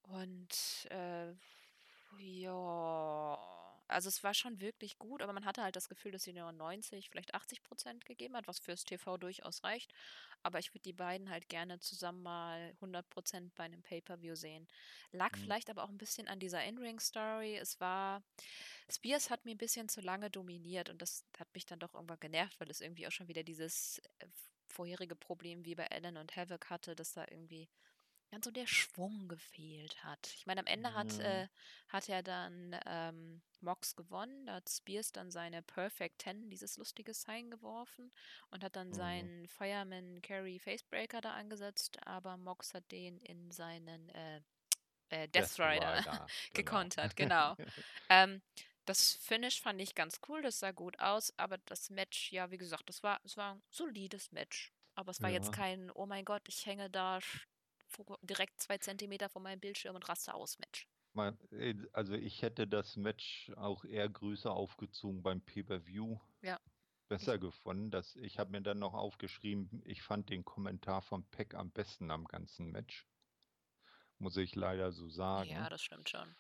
und äh, ja, also es war schon wirklich gut, aber man hatte halt das Gefühl, dass sie nur 90, vielleicht 80 Prozent gegeben hat, was fürs TV durchaus reicht. Aber ich würde die beiden halt gerne zusammen mal 100 Prozent bei einem Pay-Per-View sehen. Lag mhm. vielleicht aber auch ein bisschen an dieser In-Ring-Story. Es war, Spears hat mir ein bisschen zu lange dominiert und das hat mich dann doch irgendwann genervt, weil es irgendwie auch schon wieder dieses äh, vorherige Problem wie bei Ellen und Havoc hatte, dass da irgendwie ganz so der Schwung gefehlt hat. Ich meine, am Ende hat, äh, hat er dann ähm, Mox gewonnen. Da hat Spears dann seine Perfect Ten, dieses lustige Sign geworfen und hat dann mhm. seinen Fireman Carry Facebreaker da angesetzt, aber Mox hat den in seinen äh, äh, Death, Death Rider, Rider *laughs* genau. gekontert, genau. *laughs* ähm, das Finish fand ich ganz cool, das sah gut aus, aber das Match, ja, wie gesagt, das war, es war ein solides Match. Aber es war ja. jetzt kein, oh mein Gott, ich hänge da direkt zwei Zentimeter von meinem Bildschirm und raste aus Match. Äh, also ich hätte das Match auch eher größer aufgezogen beim Pay-Per-View. Ja. Besser ich gefunden. Dass, ich habe mir dann noch aufgeschrieben, ich fand den Kommentar von Peck am besten am ganzen Match. Muss ich leider so sagen. Ja, das stimmt schon.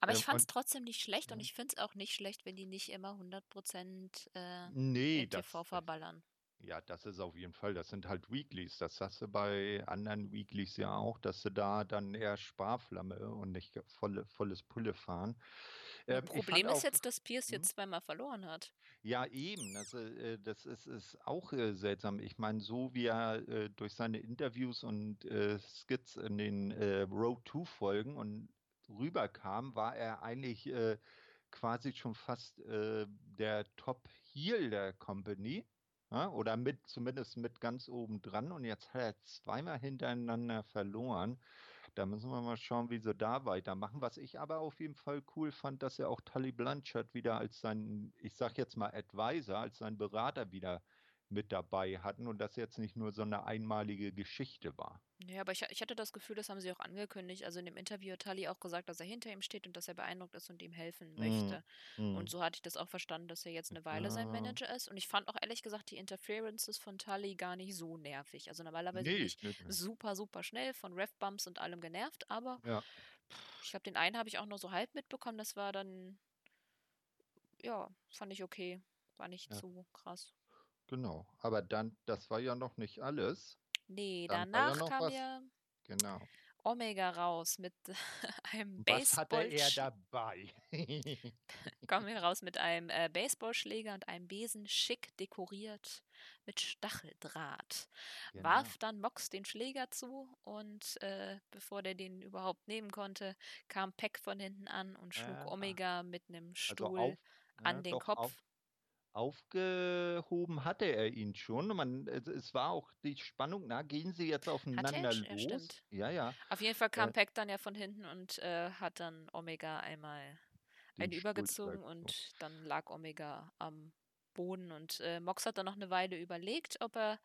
Aber ähm, ich fand es trotzdem nicht schlecht und ich finde es auch nicht schlecht, wenn die nicht immer 100% äh, nee, TV verballern. Ja, das ist auf jeden Fall. Das sind halt Weeklies. Das hast du bei anderen Weeklies ja auch, dass sie da dann eher Sparflamme und nicht volle, volles Pulle fahren. Ähm, Problem ist auch, jetzt, dass Pierce hm? jetzt zweimal verloren hat. Ja, eben. Das, äh, das ist, ist auch äh, seltsam. Ich meine, so wie er äh, durch seine Interviews und äh, Skits in den äh, Road 2 Folgen und rüberkam, war er eigentlich äh, quasi schon fast der Top Heel der Company. Ja, oder mit, zumindest mit ganz oben dran. Und jetzt hat er zweimal hintereinander verloren. Da müssen wir mal schauen, wie sie da weitermachen. Was ich aber auf jeden Fall cool fand, dass er auch Tully Blanchard wieder als sein, ich sag jetzt mal Advisor, als sein Berater wieder mit dabei hatten und das jetzt nicht nur so eine einmalige Geschichte war. Ja, aber ich, ich hatte das Gefühl, das haben sie auch angekündigt. Also in dem Interview hat Tully auch gesagt, dass er hinter ihm steht und dass er beeindruckt ist und ihm helfen möchte. Mm. Und so hatte ich das auch verstanden, dass er jetzt eine Weile ja. sein Manager ist. Und ich fand auch ehrlich gesagt die Interferences von Tully gar nicht so nervig. Also normalerweise nee, bin ich nicht. super, super schnell von Ref-Bumps und allem genervt, aber ja. ich habe den einen habe ich auch nur so halb mitbekommen. Das war dann, ja, fand ich okay. War nicht ja. zu krass. Genau, aber dann, das war ja noch nicht alles. Nee, Dann danach ja kam was. ja Genau. Omega raus mit *laughs* einem Was hatte er dabei? *laughs* *laughs* Kommen wir raus mit einem äh, Baseballschläger und einem Besen, schick dekoriert mit Stacheldraht. Genau. Warf dann Mox den Schläger zu und äh, bevor der den überhaupt nehmen konnte, kam Peck von hinten an und schlug äh, Omega mit einem also Stuhl also auf, an den Kopf. Auf, aufgehoben hatte er ihn schon. Man, es war auch die Spannung, na, gehen sie jetzt aufeinander los? Ja, stimmt. ja, ja. Auf jeden Fall kam äh, Peck dann ja von hinten und äh, hat dann Omega einmal einen übergezogen und dann lag Omega am Boden und äh, Mox hat dann noch eine Weile überlegt, ob er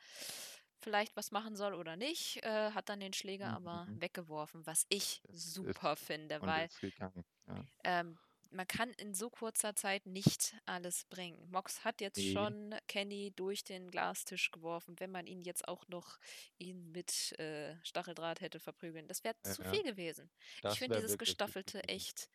vielleicht was machen soll oder nicht, äh, hat dann den Schläger mhm. aber weggeworfen, was ich super ist, finde, weil ja. ähm, man kann in so kurzer Zeit nicht alles bringen. Mox hat jetzt nee. schon Kenny durch den Glastisch geworfen, wenn man ihn jetzt auch noch ihn mit äh, Stacheldraht hätte verprügeln. Das wäre ja, zu viel gewesen. Das ich finde dieses Gestaffelte echt,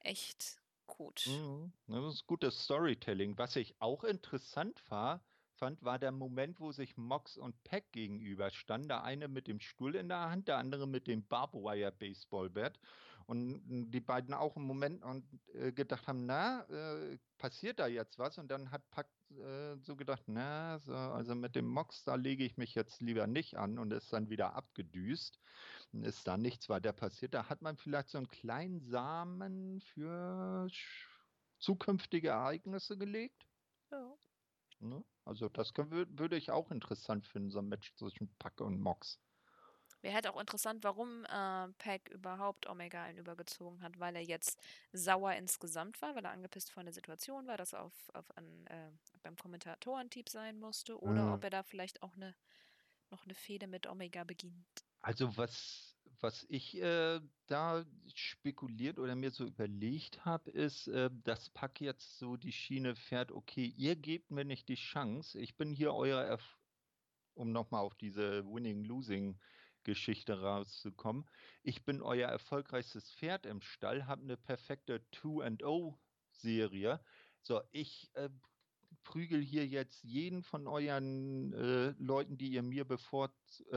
echt gut. Mhm. Das ist gutes Storytelling. Was ich auch interessant war, fand, war der Moment, wo sich Mox und Peck gegenüberstanden. Der eine mit dem Stuhl in der Hand, der andere mit dem Barbwire Baseballbat. Und die beiden auch im Moment und äh, gedacht haben, na, äh, passiert da jetzt was? Und dann hat Pack äh, so gedacht, na, so, also mit dem Mox, da lege ich mich jetzt lieber nicht an und ist dann wieder abgedüst. Ist da nichts weiter passiert. Da hat man vielleicht so einen kleinen Samen für zukünftige Ereignisse gelegt. Ja. Ne? Also das können, würde ich auch interessant finden, so ein Match zwischen Pack und Mox. Wäre halt auch interessant, warum äh, Pack überhaupt Omega einen übergezogen hat, weil er jetzt sauer insgesamt war, weil er angepisst von der Situation war, dass er auf, auf ein, äh, beim Kommentatorenteam sein musste, oder mhm. ob er da vielleicht auch eine, noch eine Fehde mit Omega beginnt. Also was, was ich äh, da spekuliert oder mir so überlegt habe, ist, äh, dass Pack jetzt so die Schiene fährt, okay, ihr gebt mir nicht die Chance, ich bin hier euer, Erf um nochmal auf diese Winning-Losing Geschichte rauszukommen. Ich bin euer erfolgreichstes Pferd im Stall, habe eine perfekte 2-0-Serie. So, ich äh, prügel hier jetzt jeden von euren äh, Leuten, die ihr mir bevorzieht,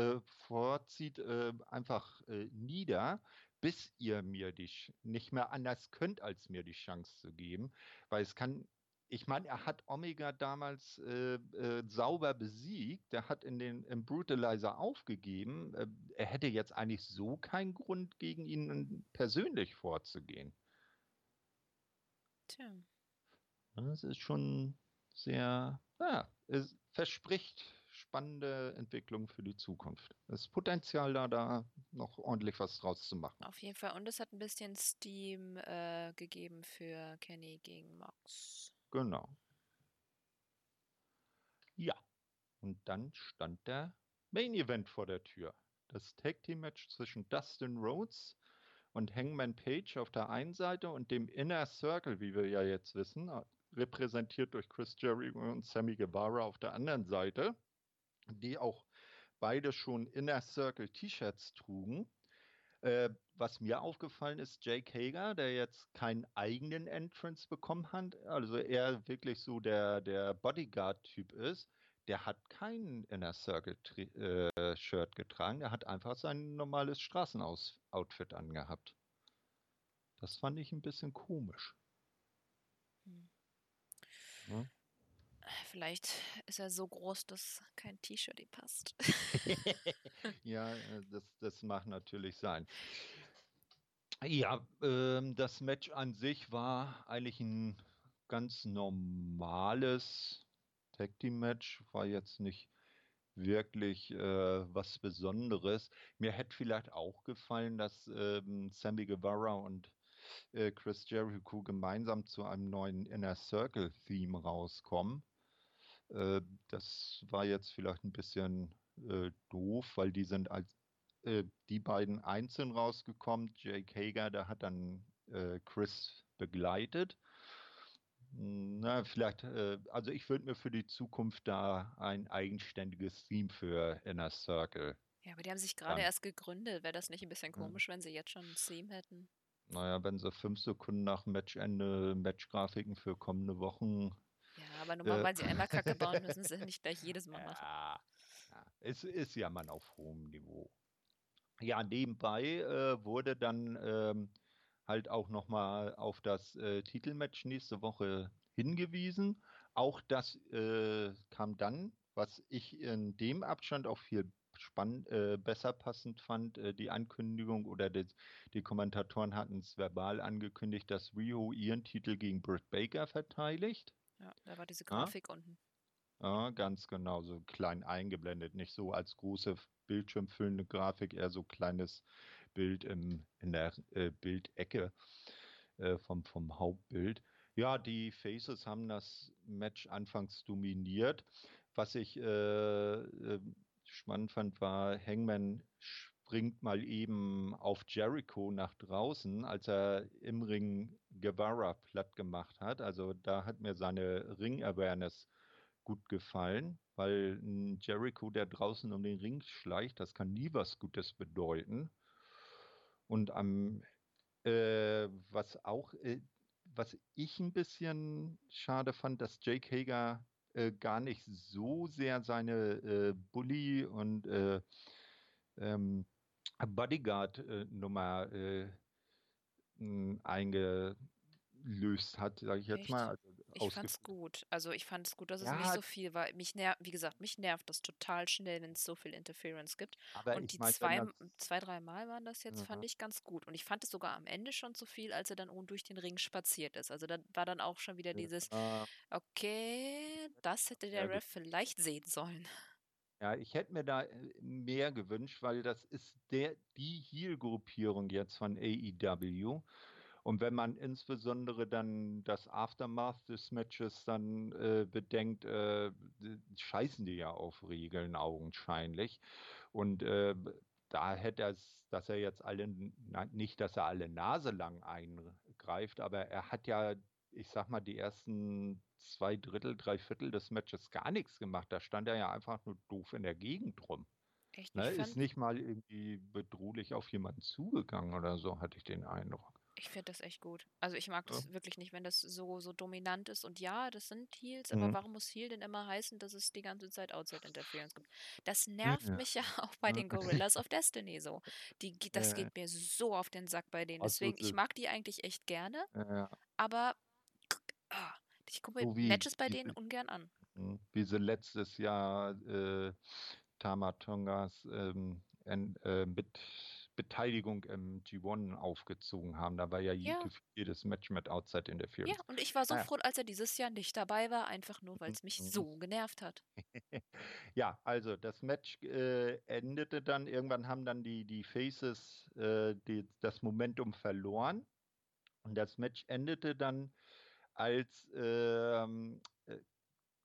äh, äh, einfach äh, nieder, bis ihr mir die nicht mehr anders könnt, als mir die Chance zu geben. Weil es kann ich meine, er hat Omega damals äh, äh, sauber besiegt. Er hat in den im Brutalizer aufgegeben. Äh, er hätte jetzt eigentlich so keinen Grund, gegen ihn persönlich vorzugehen. Tja. Das ist schon sehr, ja, es verspricht spannende Entwicklung für die Zukunft. Es ist Potenzial da, da noch ordentlich was draus zu machen. Auf jeden Fall. Und es hat ein bisschen Steam äh, gegeben für Kenny gegen Mox. Genau. Ja, und dann stand der Main Event vor der Tür. Das Tag Team Match zwischen Dustin Rhodes und Hangman Page auf der einen Seite und dem Inner Circle, wie wir ja jetzt wissen, repräsentiert durch Chris Jericho und Sammy Guevara auf der anderen Seite, die auch beide schon Inner Circle T-Shirts trugen. Äh, was mir aufgefallen ist, Jake Hager, der jetzt keinen eigenen Entrance bekommen hat, also er wirklich so der, der Bodyguard-Typ ist, der hat kein Inner Circle-Shirt äh, getragen, der hat einfach sein normales Straßenoutfit angehabt. Das fand ich ein bisschen komisch. Hm. Ja? Vielleicht ist er so groß, dass kein T-Shirt ihm passt. *laughs* *laughs* ja, äh, das, das mag natürlich sein. Ja, ähm, das Match an sich war eigentlich ein ganz normales Tag Team Match, war jetzt nicht wirklich äh, was Besonderes. Mir hätte vielleicht auch gefallen, dass ähm, Sammy Guevara und äh, Chris Jericho gemeinsam zu einem neuen Inner Circle Theme rauskommen. Äh, das war jetzt vielleicht ein bisschen äh, doof, weil die sind als äh, die beiden einzeln rausgekommen. Jake Hager, der hat dann äh, Chris begleitet. Na, vielleicht, äh, also ich würde mir für die Zukunft da ein eigenständiges Theme für Inner Circle. Ja, aber die haben sich gerade erst gegründet. Wäre das nicht ein bisschen komisch, hm. wenn sie jetzt schon ein Theme hätten? Naja, wenn sie fünf Sekunden nach Matchende Matchgrafiken für kommende Wochen aber nur mal, äh, weil sie einmal Kacke *laughs* bauen, müssen sie nicht gleich jedes Mal machen. Ja, ja. es ist ja mal auf hohem Niveau. Ja, nebenbei äh, wurde dann ähm, halt auch nochmal auf das äh, Titelmatch nächste Woche hingewiesen. Auch das äh, kam dann, was ich in dem Abstand auch viel spannend, äh, besser passend fand, äh, die Ankündigung oder die, die Kommentatoren hatten es verbal angekündigt, dass Rio ihren Titel gegen Britt Baker verteidigt. Ja, da war diese Grafik ja? unten. Ja, ganz genau, so klein eingeblendet, nicht so als große bildschirmfüllende Grafik, eher so kleines Bild im, in der äh, Bildecke äh, vom, vom Hauptbild. Ja, die Faces haben das Match anfangs dominiert. Was ich äh, äh spannend fand, war Hangman springt mal eben auf Jericho nach draußen, als er im Ring Guevara platt gemacht hat. Also da hat mir seine Ring-Awareness gut gefallen, weil ein Jericho, der draußen um den Ring schleicht, das kann nie was Gutes bedeuten. Und am, äh, was auch, äh, was ich ein bisschen schade fand, dass Jake Hager äh, gar nicht so sehr seine äh, Bully und äh, ähm, Bodyguard-Nummer äh, eingelöst hat, sage ich jetzt Echt? mal. Also ich fand's gut. Also ich fand es gut, dass es nicht ja, so viel war. Mich nervt, wie gesagt, mich nervt das total schnell, wenn es so viel Interference gibt. aber Und die zwei, zwei, drei Mal waren das jetzt, fand ja, ich ganz gut. Und ich fand es sogar am Ende schon zu viel, als er dann durch den Ring spaziert ist. Also da war dann auch schon wieder dieses, ja, okay, das hätte der ja, Ref vielleicht sehen sollen. Ja, ich hätte mir da äh, mehr gewünscht, weil das ist der, die Heel-Gruppierung jetzt von AEW. Und wenn man insbesondere dann das Aftermath des Matches dann äh, bedenkt, äh, scheißen die ja auf Regeln augenscheinlich. Und äh, da hätte er es, dass er jetzt alle, nicht, dass er alle Nase lang eingreift, aber er hat ja, ich sag mal, die ersten zwei Drittel, drei Viertel des Matches gar nichts gemacht. Da stand er ja einfach nur doof in der Gegend rum. Echt, Ne? Ist nicht mal irgendwie bedrohlich auf jemanden zugegangen oder so, hatte ich den Eindruck. ich finde das echt gut. Also ich mag Ja. das wirklich nicht, wenn das so, so dominant ist. Und ja, das sind Heels, aber Mhm. warum muss Heel denn immer heißen, dass es die ganze Zeit Outside Interference gibt? Das nervt Ja. mich *laughs* ja auch bei den *laughs* Gorillas of Destiny so. Die, das Ja. geht mir so auf den Sack bei denen. Deswegen, ich mag die eigentlich echt gerne, Ja, aber ich gucke mir So Matches bei diese- denen ungern an. mhm. wie sie letztes Jahr äh, Tamatongas ähm, en, äh, mit Beteiligung im G1 aufgezogen haben. Da war ja, Ja. jedes Match mit Outside Ja, Interference. und ich war so Ah ja. froh, als er dieses Jahr nicht dabei war, einfach nur, weil es mich Mhm. so genervt hat. *laughs* Ja, also das Match äh, endete dann, irgendwann haben dann die, die Faces äh, die, das Momentum verloren. Und das Match endete dann, als ähm, äh,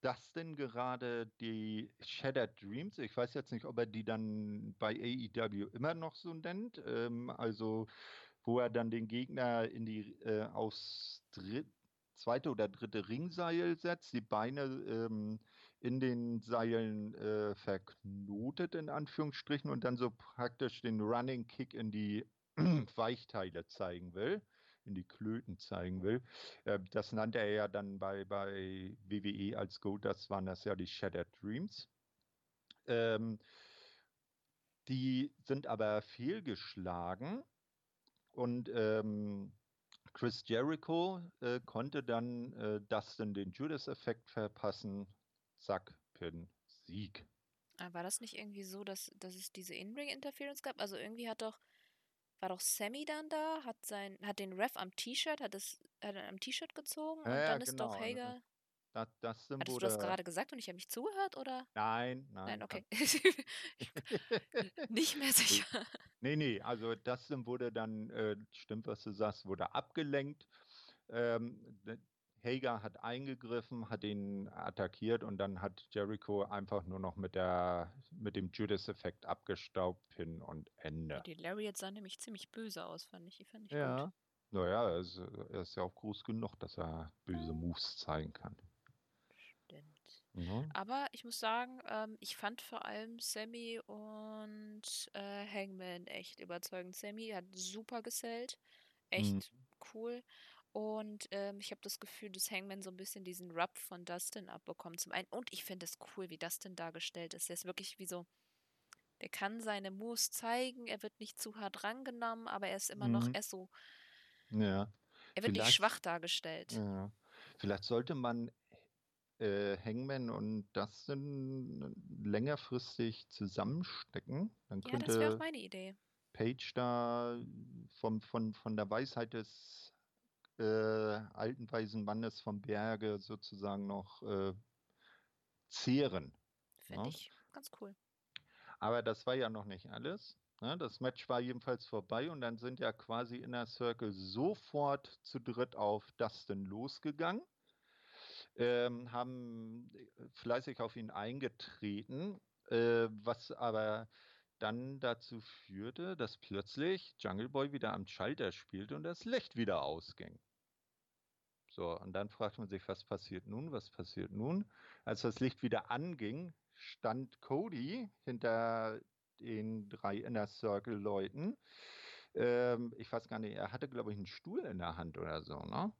Dustin gerade die Shattered Dreams, ich weiß jetzt nicht, ob er die dann bei AEW immer noch so nennt, ähm, also wo er dann den Gegner in die äh, aufs dritt, zweite oder dritte Ringseil setzt, die Beine ähm, in den Seilen äh, verknotet, in Anführungsstrichen, und dann so praktisch den Running Kick in die *clears throat* Weichteile zeigen will, in die Klöten zeigen will. Äh, das nannte er ja dann bei, bei WWE als Gold, das waren das ja die Shattered Dreams. Ähm, die sind aber fehlgeschlagen und ähm, Chris Jericho äh, konnte dann äh, Dustin den Judas-Effekt verpassen. Zack, Pin, Sieg. Ah, War das nicht irgendwie so, dass, dass es diese In-Ring-Interference gab? Also irgendwie hat doch, war doch Sammy dann da, hat sein, hat den Ref am T-Shirt, hat es, hat am T-Shirt gezogen und Ja, ja, dann ist doch genau, ne? Hager. Da, Dustin Hattest du das gerade gesagt und ich habe nicht zugehört, oder? Nein, nein. Nein, das- okay. *laughs* *laughs* nicht mehr sicher. Nee, nee, also Dustin wurde dann, äh, stimmt, was du sagst, wurde abgelenkt. Ähm, Hager hat eingegriffen, hat ihn attackiert und dann hat Jericho einfach nur noch mit der mit dem Judas-Effekt abgestaubt, Pin und Ende. Die Lariat sah nämlich ziemlich böse aus, fand ich. Die fand ich Ja. gut. Naja, er ist, er ist ja auch groß genug, dass er böse Moves zeigen kann. Stimmt. Mhm. Aber ich muss sagen, ähm, ich fand vor allem Sammy und äh, Hangman echt überzeugend. Sammy hat super gesellt. Echt Mhm. cool. Und ähm, ich habe das Gefühl, dass Hangman so ein bisschen diesen Rub von Dustin abbekommt. Zum einen. Und ich finde es cool, wie Dustin dargestellt ist. Der ist wirklich wie so. Der kann seine Moves zeigen, er wird nicht zu hart rangenommen, aber er ist immer noch, Mhm. er ist so, Ja. er wird nicht Vielleicht- schwach dargestellt. Ja. Vielleicht sollte man äh, Hangman und Dustin längerfristig zusammenstecken. Dann Ja, das wäre auch könnte meine Idee. Page da vom, von, von der Weisheit des äh, alten weisen Mannes vom Berge sozusagen noch äh, zehren. Finde Ja. ich ganz cool. Aber das war ja noch nicht alles. Ne? Das Match war jedenfalls vorbei und dann sind ja quasi Inner Circle sofort zu dritt auf Dustin losgegangen, ähm, haben fleißig auf ihn eingetreten äh, was aber dann dazu führte, dass plötzlich Jungle Boy wieder am Schalter spielte und das Licht wieder ausging. So, und dann fragt man sich, was passiert nun? Was passiert nun? Als das Licht wieder anging, stand Cody hinter den drei Inner Circle Leuten. Ähm, ich weiß gar nicht, er hatte, glaube ich, einen Stuhl in der Hand oder so, ne?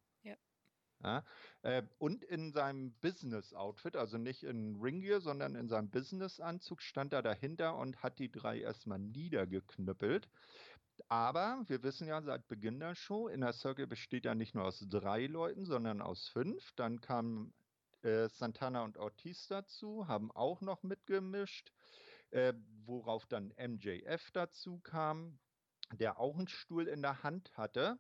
Ja. ja äh, und in seinem Business-Outfit, also nicht in Ringgear, sondern in seinem Business-Anzug, stand er dahinter und hat die drei erstmal niedergeknüppelt. Aber wir wissen ja seit Beginn der Show, Inner Circle besteht ja nicht nur aus drei Leuten, sondern aus fünf. Dann kamen äh, Santana und Ortiz dazu, haben auch noch mitgemischt, äh, worauf dann MJF dazu kam, der auch einen Stuhl in der Hand hatte.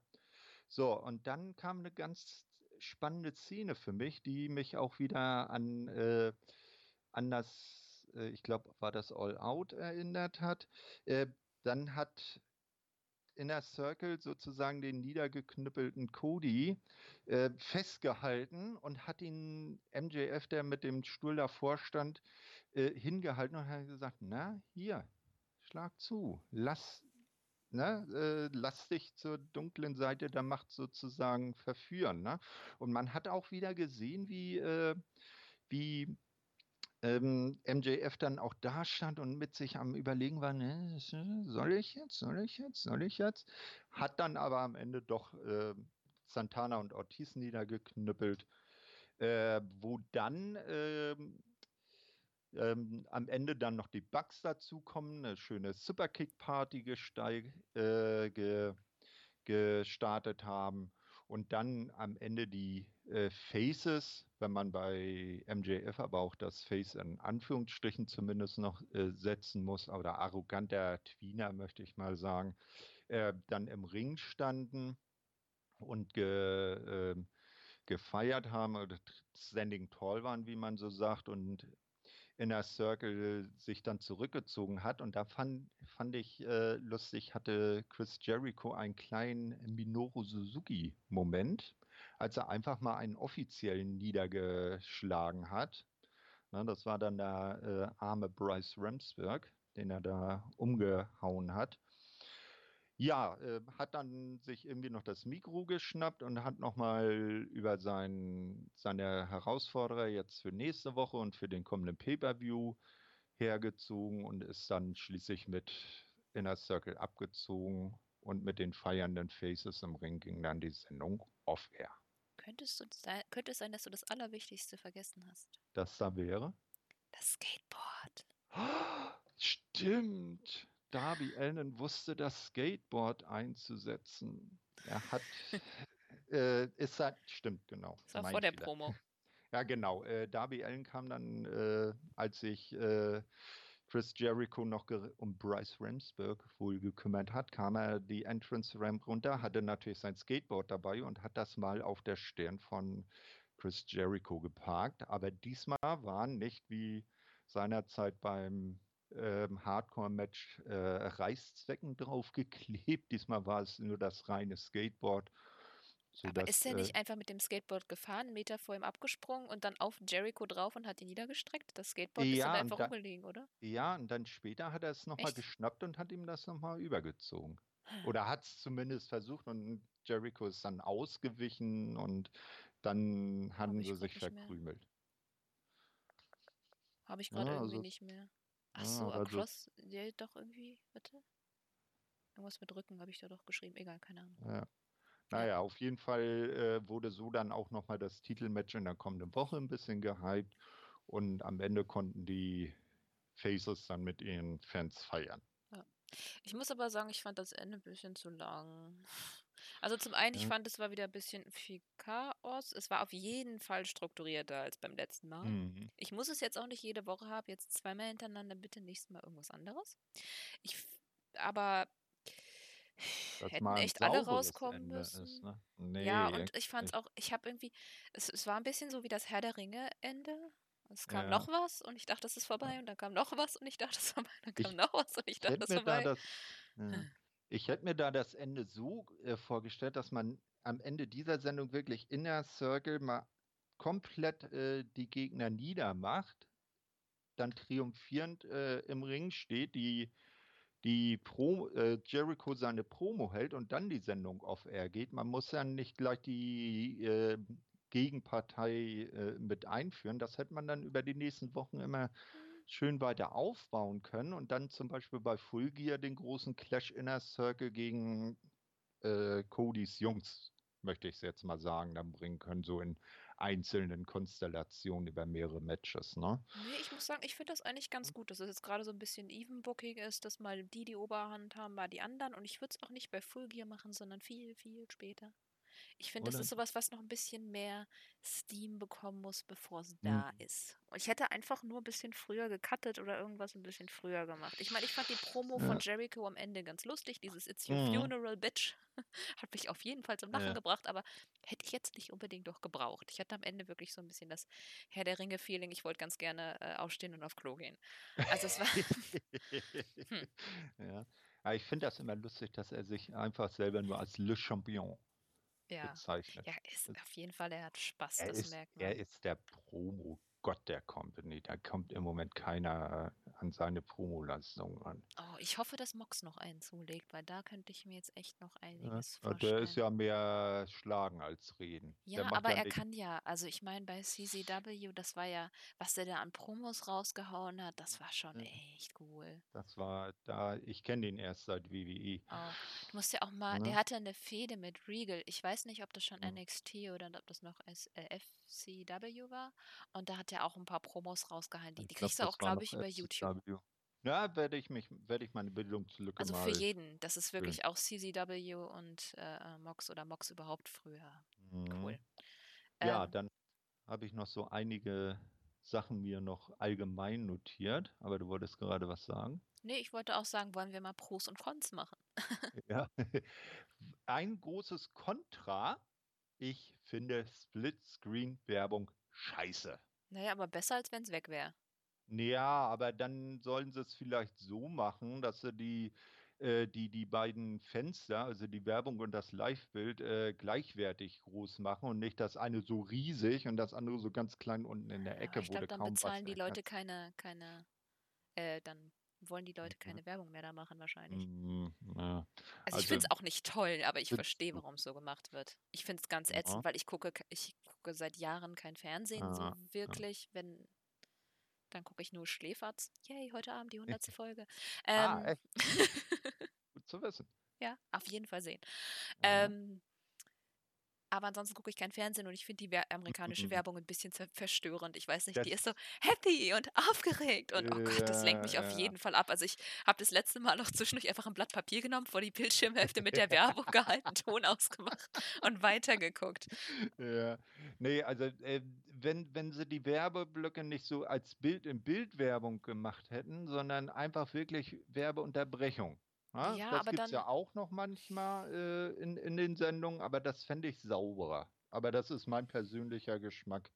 So, und dann kam eine ganz spannende Szene für mich, die mich auch wieder an, äh, an das, äh, ich glaube, war das All Out erinnert hat. Äh, dann hat Inner Circle sozusagen den niedergeknüppelten Cody äh, festgehalten und hat ihn MJF, der mit dem Stuhl davor stand, äh, hingehalten und hat gesagt, na, hier, schlag zu, lass, ne, äh, lass dich zur dunklen Seite der Macht sozusagen verführen. Ne? Und man hat auch wieder gesehen, wie, äh, wie ähm, MJF dann auch da stand und mit sich am Überlegen war, ne, soll ich jetzt, soll ich jetzt, soll ich jetzt? Hat dann aber am Ende doch äh, Santana und Ortiz niedergeknüppelt, äh, wo dann ähm, am Ende dann noch die Bugs dazukommen, eine schöne Superkick-Party äh, ge gestartet haben und dann am Ende die äh, Faces, wenn man bei MJF aber auch das Face in Anführungsstrichen zumindest noch äh, setzen muss, oder arroganter Tweener möchte ich mal sagen, äh, dann im Ring standen und ge, ähm, gefeiert haben. Oder standing tall waren, wie man so sagt, und Inner Circle sich dann zurückgezogen hat. Und da fand, fand ich äh, lustig, hatte Chris Jericho einen kleinen Minoru Suzuki-Moment, als er einfach mal einen offiziellen niedergeschlagen hat. Na, das war dann der äh, arme Bryce Ramsberg, den er da umgehauen hat. Ja, äh, hat dann sich irgendwie noch das Mikro geschnappt und hat nochmal über sein, seine Herausforderer jetzt für nächste Woche und für den kommenden Pay-Per-View hergezogen und ist dann schließlich mit Inner Circle abgezogen und mit den feiernden Faces im Ring ging dann die Sendung off-air. Könntest du sein, könnte es sein, dass du das Allerwichtigste vergessen hast? Das da wäre? Das Skateboard. Stimmt. Darby Allen wusste das Skateboard einzusetzen. Er hat, *laughs* äh, ist halt, stimmt, genau. Das war vor der Fehler. Promo. *laughs* Ja, genau. Äh, Darby Allen kam dann, äh, als sich äh, Chris Jericho noch um Bryce Ramsberg wohl gekümmert hat, kam er die Entrance Ramp runter, hatte natürlich sein Skateboard dabei und hat das mal auf der Stirn von Chris Jericho geparkt. Aber diesmal waren nicht wie seinerzeit beim ähm, Hardcore-Match äh, Reißzwecken draufgeklebt. *laughs* Diesmal war es nur das reine Skateboard. Aber ist er äh, nicht einfach mit dem Skateboard gefahren, einen Meter vor ihm abgesprungen und dann auf Jericho drauf und hat ihn niedergestreckt? Das Skateboard ja, ist dann einfach da, rumgelegen, oder? Ja, und dann später hat er es nochmal geschnappt und hat ihm das nochmal übergezogen. Oder hat es zumindest versucht und Jericho ist dann ausgewichen und dann haben sie sich verkrümelt. Habe ich gerade ja, irgendwie also, nicht mehr. Ach so, ja, also, Across, der doch irgendwie, warte. Irgendwas mit Rücken habe ich da doch geschrieben. Egal, keine Ahnung. Ja. Naja, ja. auf jeden Fall äh, wurde so dann auch nochmal das Titelmatch in der kommenden Woche ein bisschen gehypt und am Ende konnten die Faces dann mit ihren Fans feiern. Ja. Ich muss aber sagen, ich fand das Ende ein bisschen zu lang. Also zum einen, ich fand, es war wieder ein bisschen viel Chaos. Es war auf jeden Fall strukturierter als beim letzten Mal. Mhm. Ich muss es jetzt auch nicht jede Woche haben, jetzt zweimal hintereinander, bitte nächstes Mal irgendwas anderes. Ich, aber das hätten echt alle rauskommen Ende müssen. Ist, ne? nee, ja, und ich fand es auch, ich habe irgendwie, es, es war ein bisschen so wie das Herr der Ringe-Ende. Es kam ja. noch was und ich dachte, es ist vorbei und dann kam noch was und ich dachte, es ist vorbei und dann kam ich noch was und ich dachte, es ist vorbei. Da das, ja. Ich hätte mir da das Ende so äh, vorgestellt, dass man am Ende dieser Sendung wirklich Inner Circle mal komplett äh, die Gegner niedermacht dann triumphierend äh, im Ring steht, die, die Pro, äh, Jericho seine Promo hält und dann die Sendung off-air geht. Man muss ja nicht gleich die äh, Gegenpartei äh, mit einführen. Das hätte man dann über die nächsten Wochen immer schön weiter aufbauen können und dann zum Beispiel bei Full Gear den großen Clash Inner Circle gegen äh, Codys Jungs, möchte ich es jetzt mal sagen, dann bringen können, so in einzelnen Konstellationen über mehrere Matches, ne? Nee, ich muss sagen, ich finde das eigentlich ganz gut, dass es jetzt gerade so ein bisschen Even Booking ist, dass mal die die Oberhand haben, mal die anderen. Und ich würde es auch nicht bei Full Gear machen, sondern viel, viel später. Ich finde, das ist sowas, was noch ein bisschen mehr Steam bekommen muss, bevor es da ist. Und ich hätte einfach nur ein bisschen früher gecuttet oder irgendwas ein bisschen früher gemacht. Ich meine, ich fand die Promo Ja. von Jericho am Ende ganz lustig. Dieses It's your Mhm. funeral, bitch. *laughs* Hat mich auf jeden Fall zum Lachen Ja. gebracht, aber hätte ich jetzt nicht unbedingt doch gebraucht. Ich hatte am Ende wirklich so ein bisschen das Herr der Ringe-Feeling. Ich wollte ganz gerne äh, aufstehen und auf Klo gehen. Also es war. *laughs* Hm. *laughs* Ja. Aber ich finde das immer lustig, dass er sich einfach selber nur als Le Champion ja. bezeichnet. Ja, ist auf jeden Fall, er hat Spaß, Er das ist, merkt er man. ist der Promo-Gott der Company. Da kommt im Moment keiner an seine Promoleistungen ran. Oh, ich hoffe, dass Mox noch einen zulegt, weil da könnte ich mir jetzt echt noch Ja, einiges äh, der ist vorstellen. ja mehr Schlagen als Reden. Ja, aber ja er kann ja, also ich meine, bei CCW, das war ja, was er da an Promos rausgehauen hat, das war schon Ja. echt cool. das war da, ich kenne den erst seit WWE. Oh, du musst ja auch mal, der Ne? hatte eine Fehde mit Regal. Ich weiß nicht, ob das schon Ja. NXT oder ob das noch äh, FCW war. Und da hat er auch ein paar Promos rausgehauen. Die, die glaube, kriegst du auch, glaube ich, über YouTube. FCW. Ja, werde ich mich, werde ich meine Bildungslücke Also für jeden. Das ist wirklich auch CCW und äh, Mox oder Mox überhaupt früher. Cool. Mhm. Ja, Ähm, dann habe ich noch so einige Sachen mir noch allgemein notiert, aber du wolltest gerade was sagen. nee, ich wollte auch sagen, wollen wir mal Pros und Cons machen? *laughs* Ja. *laughs* Ein großes Kontra. Ich finde Split-Screen-Werbung scheiße. Naja, aber besser, als wenn es weg wäre. Ja, aber dann sollen sie es vielleicht so machen, dass sie die, äh, die, die beiden Fenster, also die Werbung und das Live-Bild, äh, gleichwertig groß machen und nicht das eine so riesig und das andere so ganz klein unten in der Ja, Ecke, ich wo glaube, dann bezahlen die Leute keine, keine, äh, dann wollen die Leute Mhm. keine Werbung mehr da machen wahrscheinlich. Mm, ja. Also ich finde Also, es auch nicht toll, aber ich verstehe, warum es so gemacht wird. Ich finde es ganz Ja. ätzend, weil ich gucke, ke- ich gucke seit Jahren kein Fernsehen so Ja, ja. wirklich. Wenn, dann gucke ich nur Schläferz. Yay, heute Abend die hundertste *laughs* Folge. Ah, Ähm, echt? *laughs* Gut zu wissen. ja, auf jeden Fall sehen. Ja. Ähm, aber ansonsten gucke ich kein Fernsehen und ich finde die wer amerikanische Werbung ein bisschen verstörend. Ich weiß nicht, die Das, ist so happy und *laughs* aufgeregt und oh Gott, das lenkt mich auf jeden Fall ab. Also ich habe das letzte Mal noch zwischendurch einfach ein Blatt Papier genommen, vor die Bildschirmhälfte mit der *laughs* Werbung gehalten, Ton ausgemacht und weitergeguckt. Ja, nee, also äh, wenn, wenn sie die Werbeblöcke nicht so als Bild in Bildwerbung gemacht hätten, sondern einfach wirklich Werbeunterbrechung. Ja, Ja, das gibt es ja auch noch manchmal äh, in, in den Sendungen, aber das fände ich sauberer. Aber das ist mein persönlicher Geschmack.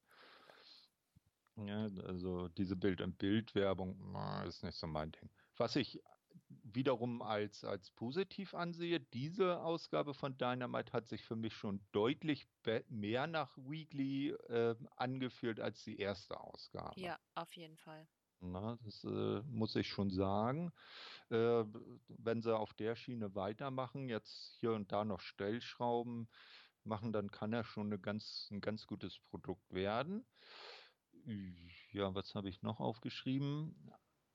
Ja, also diese Bild in Bildwerbung ist nicht so mein Ding. Was ich wiederum als, als positiv ansehe, diese Ausgabe von Dynamite hat sich für mich schon deutlich mehr nach Weekly äh, angefühlt als die erste Ausgabe. ja, auf jeden Fall. Na, das äh, muss ich schon sagen. Äh, wenn sie auf der Schiene weitermachen, jetzt hier und da noch Stellschrauben machen, dann kann er schon eine ganz, ein ganz gutes Produkt werden. Ja, was habe ich noch aufgeschrieben?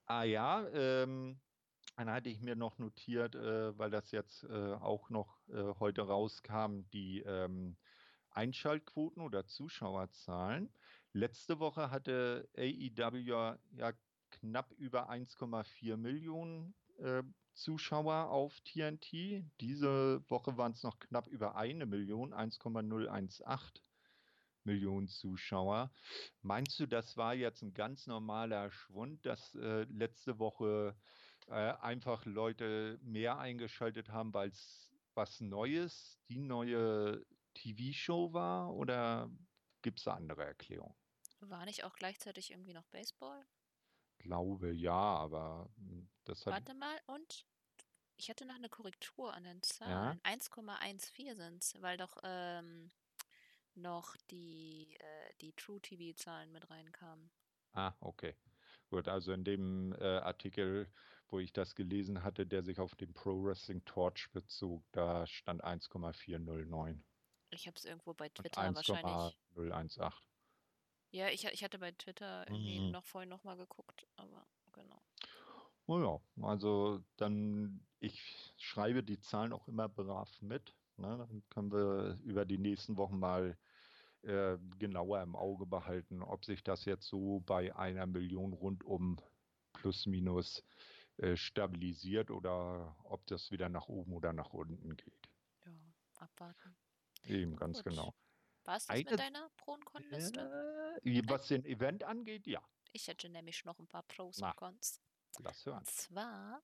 Ah ja, ähm, dann hatte ich mir noch notiert, äh, weil das jetzt äh, auch noch äh, heute rauskam, die ähm, Einschaltquoten oder Zuschauerzahlen. Letzte Woche hatte AEW ja, knapp über 1,4 Millionen äh, Zuschauer auf TNT. Diese Woche waren es noch knapp über eine Million, 1,018 Millionen Zuschauer. Meinst du, das war jetzt ein ganz normaler Schwund, dass äh, letzte Woche äh, einfach Leute mehr eingeschaltet haben, weil es was Neues, die neue TV-Show war? Oder gibt es da andere Erklärungen? War nicht auch gleichzeitig irgendwie noch Baseball? Glaube ja, aber hm, das hat. Warte mal, und ich hatte noch eine Korrektur an den Ja, Zahlen. 1,14 sind es, weil doch ähm, noch die, äh, die True TV-Zahlen mit reinkamen. ah, okay. Gut, also in dem äh, Artikel, wo ich das gelesen hatte, der sich auf den Pro Wrestling Torch bezog, da stand 1,409. Ich habe es irgendwo bei Twitter wahrscheinlich. 1,018. Ja, ich, ich hatte bei Twitter irgendwie mhm. noch vorhin nochmal geguckt, aber genau. Oh ja, also dann, ich schreibe die Zahlen auch immer brav mit. Ne? Dann können wir über die nächsten Wochen mal äh, genauer im Auge behalten, ob sich das jetzt so bei einer Million rundum plus minus äh, stabilisiert oder ob das wieder nach oben oder nach unten geht. Ja, abwarten. Eben, ganz Gut. genau. War es das Eine, mit deiner Pro- und Con-Liste? Äh, was den Event angeht, ja. Ich hätte nämlich noch ein paar Pros Na, und Cons. Lass hören. Und zwar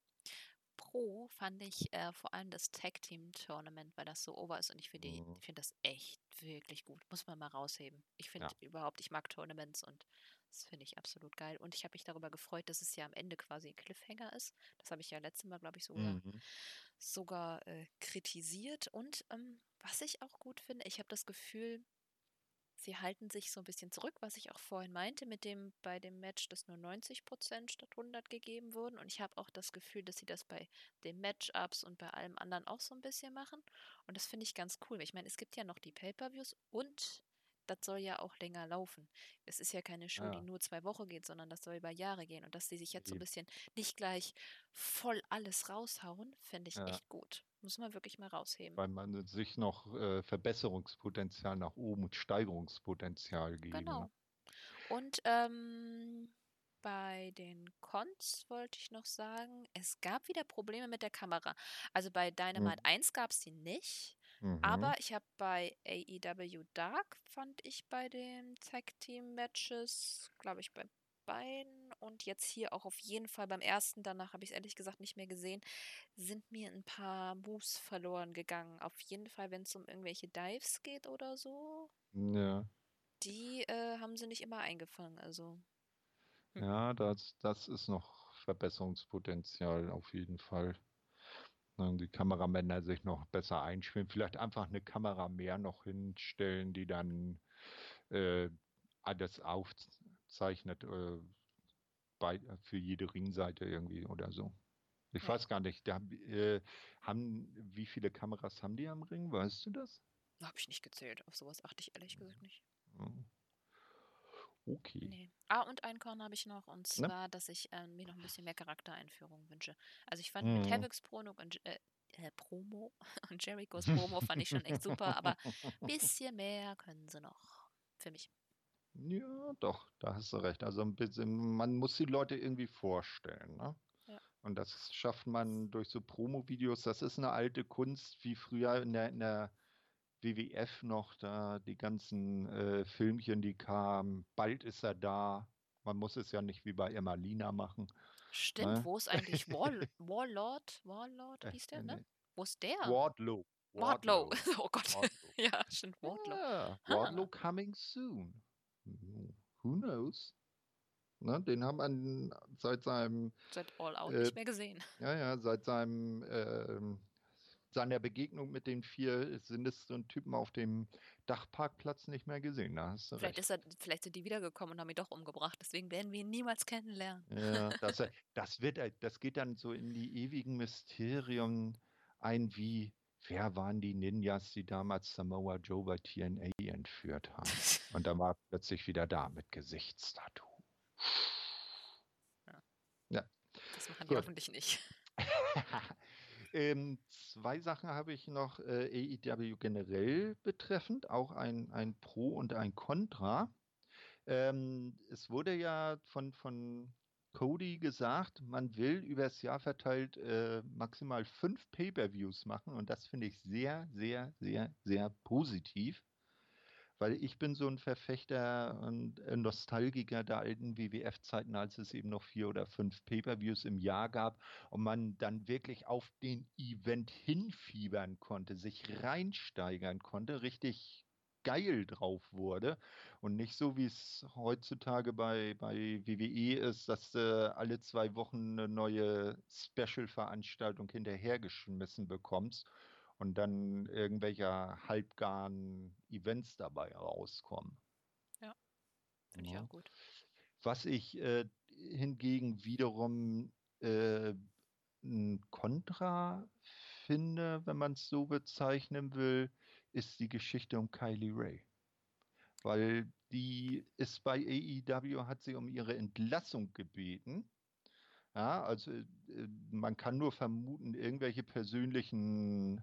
Pro fand ich äh, vor allem das Tag Team Tournament, weil das so over ist und ich finde mhm. find das echt wirklich gut. Muss man mal rausheben. Ich finde ja. überhaupt, ich mag Tournaments und das finde ich absolut geil. Und ich habe mich darüber gefreut, dass es ja am Ende quasi ein Cliffhanger ist. Das habe ich ja letztes Mal, glaube ich, sogar, mhm. sogar äh, kritisiert. Und ähm, was ich auch gut finde, ich habe das Gefühl, sie halten sich so ein bisschen zurück, was ich auch vorhin meinte, mit dem bei dem Match, dass nur 90 Prozent statt 100 gegeben wurden. Und ich habe auch das Gefühl, dass sie das bei den Matchups und bei allem anderen auch so ein bisschen machen. Und das finde ich ganz cool. Ich meine, es gibt ja noch die Pay-per-Views und das soll ja auch länger laufen. Es ist ja keine Show, ja. die nur zwei Wochen geht, sondern das soll über Jahre gehen. Und dass sie sich jetzt so ein bisschen nicht gleich voll alles raushauen, finde ich ja. echt gut. Muss man wirklich mal rausheben. Weil man sich noch äh, Verbesserungspotenzial nach oben und Steigerungspotenzial geben. Genau. Ne? Und ähm, bei den Cons wollte ich noch sagen, es gab wieder Probleme mit der Kamera. Also bei Dynamite hm. 1 gab es die nicht. Mhm. Aber ich habe bei AEW Dark, fand ich bei den Tag Team Matches, glaube ich, bei beiden und jetzt hier auch auf jeden Fall beim ersten, danach habe ich es ehrlich gesagt nicht mehr gesehen, sind mir ein paar Moves verloren gegangen. Auf jeden Fall, wenn es um irgendwelche Dives geht oder so. Ja. Die äh, haben sie nicht immer eingefangen, also. Hm. Ja, das, das ist noch Verbesserungspotenzial auf jeden Fall. Die Kameramänner sich noch besser einspielen. Vielleicht einfach eine Kamera mehr noch hinstellen, die dann äh, alles aufzeichnet äh, bei, für jede Ringseite irgendwie oder so. Ich ja. weiß gar nicht, da, äh, haben, wie viele Kameras haben die am Ring? Weißt du das? Habe ich nicht gezählt. Auf sowas achte ich ehrlich gesagt nicht. Hm. Okay. Nee. Ah, und ein Korn habe ich noch, und ne? zwar, ne? dass ich äh, mir noch ein bisschen mehr Charaktereinführung wünsche. Also ich fand mhm. mit Havoc's Promo und, äh, äh, Promo *laughs* und Jerichos Promo fand ich schon echt super, aber ein *laughs* bisschen mehr können sie noch. Für mich. Ja, doch, da hast du recht. Also ein bisschen, man muss die Leute irgendwie vorstellen, ne? Ja. Und das schafft man durch so Promo-Videos. Das ist eine alte Kunst, wie früher in der, in der WWF noch, da die ganzen äh, Filmchen, die kamen. Bald ist er da. Man muss es ja nicht wie bei Emmalina machen. Stimmt, ne? wo ist eigentlich Wall, Warlord? Warlord hieß der, ne? Wo ist der? Wardlow. Wardlow. *laughs* Oh Gott. Wardlow. *laughs* ja, stimmt, Wardlow. Ja, Wardlow coming soon. Who knows? Ne, den haben wir seit seinem. Seit All Out äh, nicht mehr gesehen. *laughs* Ja, ja, seit seinem äh, seiner Begegnung mit den vier sinisteren Typen auf dem Dachparkplatz nicht mehr gesehen. Da hast du vielleicht, recht. Ist er, vielleicht sind die wiedergekommen und haben ihn doch umgebracht. Deswegen werden wir ihn niemals kennenlernen. Ja, *laughs* das, das, wird, das geht dann so in die ewigen Mysterien ein, wie wer waren die Ninjas, die damals Samoa Joe bei TNA entführt haben. und dann war plötzlich wieder da mit Gesichtstattoo. Ja. ja. Das machen die Gut. hoffentlich nicht. *laughs* Ähm, zwei Sachen habe ich noch äh, AEW generell betreffend, auch ein, ein Pro und ein Contra. Ähm, es wurde ja von, von Cody gesagt, man will übers Jahr verteilt äh, maximal fünf Pay-per-Views machen und das finde ich sehr, sehr, sehr, sehr positiv weil ich bin so ein Verfechter und Nostalgiker der alten WWF-Zeiten, als es eben noch vier oder fünf Pay-per-Views im Jahr gab und man dann wirklich auf den Event hinfiebern konnte, sich reinsteigern konnte, richtig geil drauf wurde und nicht so, wie es heutzutage bei, bei WWE ist, dass du alle zwei Wochen eine neue Special-Veranstaltung hinterhergeschmissen bekommst und dann irgendwelche halbgaren Events dabei rauskommen. Ja, finde ja. ich auch gut. Was ich äh, hingegen wiederum äh, ein Kontra finde, wenn man es so bezeichnen will, ist die Geschichte um Kylie Ray. Weil die ist bei AEW, hat sie um ihre Entlassung gebeten. Ja, also äh, man kann nur vermuten, irgendwelche persönlichen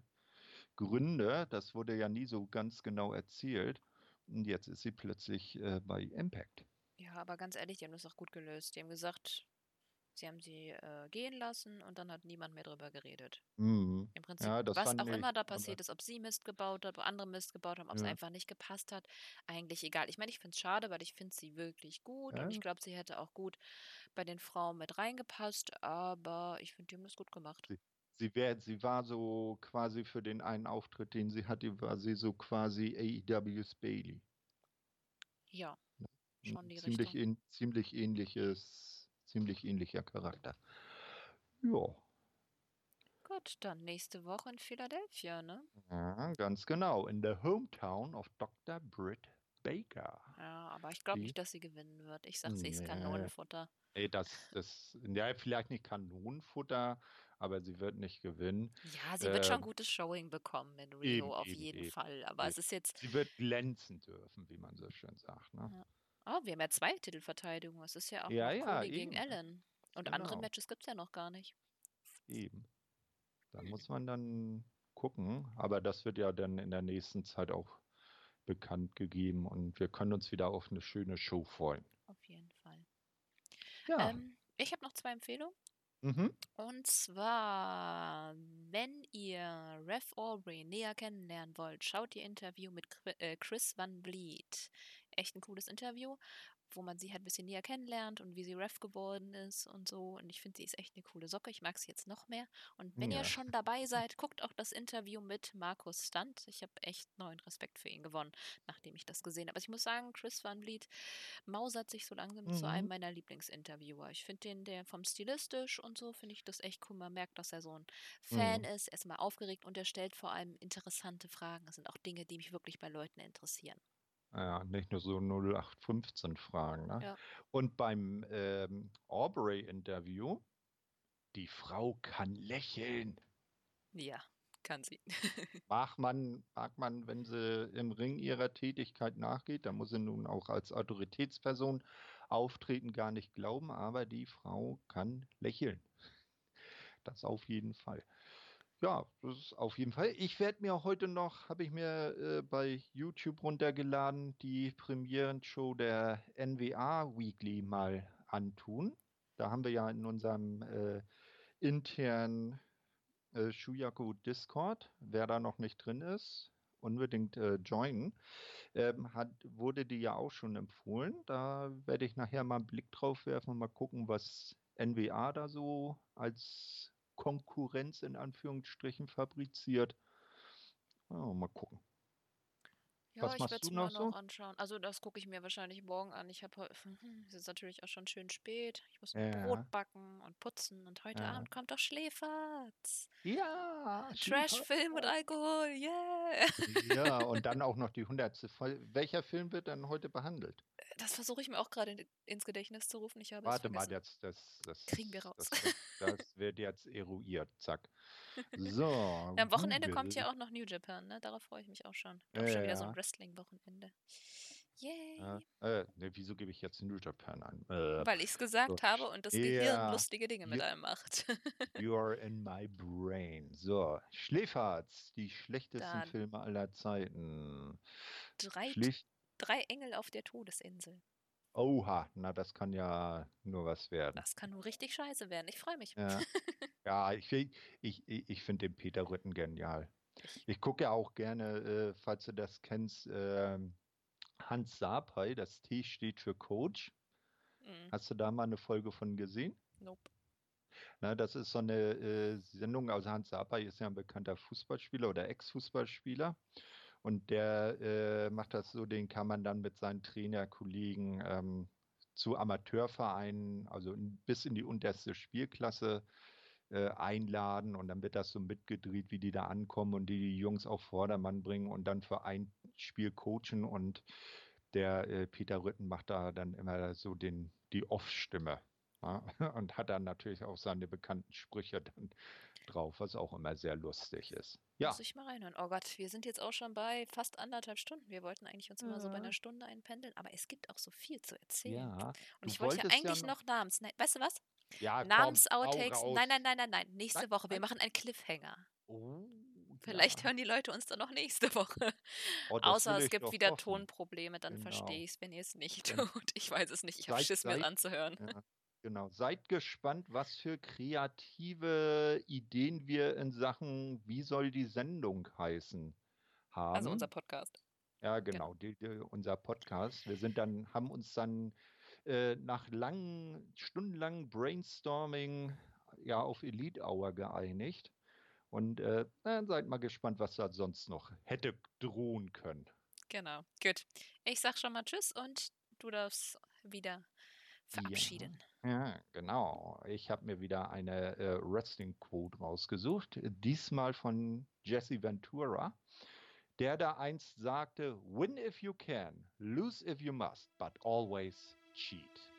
Gründe, das wurde ja nie so ganz genau erzählt. Und jetzt ist sie plötzlich äh, bei Impact. Ja, aber ganz ehrlich, die haben das auch gut gelöst. Die haben gesagt, sie haben sie äh, gehen lassen und dann hat niemand mehr drüber geredet. Mhm. Im Prinzip, Ja, was auch ich, immer da aber passiert ist, ob sie Mist gebaut hat, ob andere Mist gebaut haben, ob es ja, einfach nicht gepasst hat, eigentlich egal. Ich meine, ich finde es schade, weil ich finde sie wirklich gut und ich ja, glaube, sie hätte auch gut bei den Frauen mit reingepasst, aber ich finde, die haben das gut gemacht. sie, sie, wär, sie war so quasi für den einen Auftritt, den sie hatte, war sie so quasi AEW's Bailey. Ja, schon die ziemlich, Richtung. ähn, ziemlich ähnliches, ziemlich ähnlicher Charakter. Ja, Gut, dann nächste Woche in Philadelphia, ne? ja, ganz genau. In der Hometown of Dr. Britt Baker. Ja, aber ich glaube nicht, dass sie gewinnen wird. Ich sag, sie ist nee, Kanonenfutter. ey, das, das, ja, vielleicht nicht Kanonenfutter, aber sie wird nicht gewinnen. Ja, sie wird schon Ähm, gutes Showing bekommen in eben, Rio, auf eben, jeden eben, Fall. Aber es eben. ist jetzt, Sie wird glänzen dürfen, wie man so schön sagt, ne? ja. Oh, wir haben ja zwei Titelverteidigungen. Es ist ja auch Ja, ja, Cody gegen Allen. Und andere genau, Matches gibt es ja noch gar nicht. eben. Da muss man dann gucken, aber das wird ja dann in der nächsten Zeit auch bekannt gegeben und wir können uns wieder auf eine schöne Show freuen. Auf jeden Fall. Ja, Ähm, ich habe noch zwei Empfehlungen. mhm. Und zwar, wenn ihr Rev Aubrey näher kennenlernen wollt, schaut ihr Interview mit äh, Chris Van Vliet. Echt ein cooles Interview, wo man sie halt ein bisschen näher kennenlernt und wie sie Rev geworden ist und so. Und ich finde, sie ist echt eine coole Socke. Ich mag sie jetzt noch mehr. Und wenn ihr Ja. schon dabei seid, guckt auch das Interview mit Markus Stunt. Ich habe echt neuen Respekt für ihn gewonnen, nachdem ich das gesehen habe. Also ich muss sagen, Chris Van Vliet mausert sich so langsam zu einem Mhm. meiner Lieblingsinterviewer. Ich finde den, der vom stilistisch und so, finde ich das echt cool. Man merkt, dass er so ein Fan Mhm. ist. Er ist mal aufgeregt und er stellt vor allem interessante Fragen. Das sind auch Dinge, die mich wirklich bei Leuten interessieren. Ja, nicht nur so 0815 Fragen, ne? Ja. Und beim ähm, Aubrey-Interview, die Frau kann lächeln. Ja, kann sie. *laughs* Mag man, mag man, wenn sie im Ring ihrer Tätigkeit nachgeht, da muss sie nun auch als Autoritätsperson auftreten, gar nicht glauben, aber die Frau kann lächeln. Das auf jeden Fall. Ja, das ist auf jeden Fall. Ich werde mir heute noch, habe ich mir äh, bei YouTube runtergeladen, die Premierenshow der NWA Weekly mal antun. Da haben wir ja in unserem äh, internen äh, Shuyaku Discord, wer da noch nicht drin ist, unbedingt äh, joinen. Ähm, hat, wurde die ja auch schon empfohlen. Da werde ich nachher mal einen Blick drauf werfen und mal gucken, was NWA da so als Konkurrenz in Anführungsstrichen fabriziert. Ja, mal gucken. Ja, Was ich werde es mir noch noch so? anschauen. Also das gucke ich mir wahrscheinlich morgen an. Ich habe *laughs* es ist natürlich auch schon schön spät. Ich muss noch Brot Ja, backen und putzen und heute ja. Abend kommt doch Schläferz. Ja, Trash-Film mit Schläfer. Alkohol, yeah! Ja, und *laughs* dann auch noch die hundertste Folge. Welcher Film wird dann heute behandelt? Das versuche ich mir auch gerade in- ins Gedächtnis zu rufen. Ich habe es Warte mal, jetzt, das, das, Kriegen wir raus. das, wird, das *laughs* wird jetzt eruiert. Zack. So, Ja, am Wochenende kommt Google. ja auch noch New Japan, ne? Darauf freue ich mich auch schon. Ich glaube schon wieder so ein. Wrestling-Wochenende. Yay! Ja, äh, ne, wieso gebe ich jetzt New Japan an? Äh, Weil ich es gesagt so. habe und das Gehirn Ja, lustige Dinge mit you, einem macht. *laughs* you are in my brain. So, Schläferz, die schlechtesten Dann Filme aller Zeiten. drei, Schlicht, drei Engel auf der Todesinsel. oha, na, das kann ja nur was werden. Das kann nur richtig scheiße werden. Ich freue mich. Ja, *laughs* ja ich, ich, ich, finde den Peter Rütten genial. Ich, gucke ja auch gerne, äh, falls du das kennst, ähm, Hans Sapai, das T steht für Coach. mm, Hast du da mal eine Folge von gesehen? nope. Na, das ist so eine äh, Sendung, also Hans Sapai ist ja ein bekannter Fußballspieler oder Ex-Fußballspieler. Und der äh, macht das so, den kann man dann mit seinen Trainerkollegen ähm, zu Amateurvereinen, also bis in die unterste Spielklasse äh, einladen und dann wird das so mitgedreht, wie die da ankommen und die, die Jungs auf Vordermann bringen und dann für ein Spiel coachen und der äh, Peter Rütten macht da dann immer so den, die Off-Stimme. Ja, *laughs* und hat dann natürlich auch seine bekannten Sprüche dann drauf, was auch immer sehr lustig ist. Ja. Muss ich mal reinhören. Oh Gott, wir sind jetzt auch schon bei fast anderthalb Stunden. Wir wollten eigentlich uns immer so bei einer Stunde einpendeln, aber es gibt auch so viel zu erzählen. Ja. Und ich wollte ja eigentlich ja noch, noch Namens. Nein, weißt du was? Ja, Namens-Outtakes. Nein, nein, nein, nein, nein. Nächste nein, Woche. Wir machen einen Cliffhanger. Oh. Vielleicht ja. hören die Leute uns dann noch nächste Woche. Oh, Außer es gibt wieder hoffen. Tonprobleme, dann genau. verstehe ich es, wenn ihr es nicht ja. tut. Ich weiß es nicht, ich habe Schiss, mir anzuhören. Ja, genau. Seid gespannt, was für kreative Ideen wir in Sachen, wie soll die Sendung heißen, haben. Also unser Podcast. Ja, genau, genau. Die, die, unser Podcast. Wir sind dann, haben uns dann äh, nach langen, stundenlangen Brainstorming ja auf Elite Hour geeinigt. Und äh, dann seid mal gespannt, was da sonst noch hätte drohen können. Genau, gut. Ich sag schon mal Tschüss und du darfst wieder verabschieden. Ja, ja genau. Ich habe mir wieder eine äh, Wrestling-Quote rausgesucht. Diesmal von Jesse Ventura, der da einst sagte: Win if you can, lose if you must, but always cheat.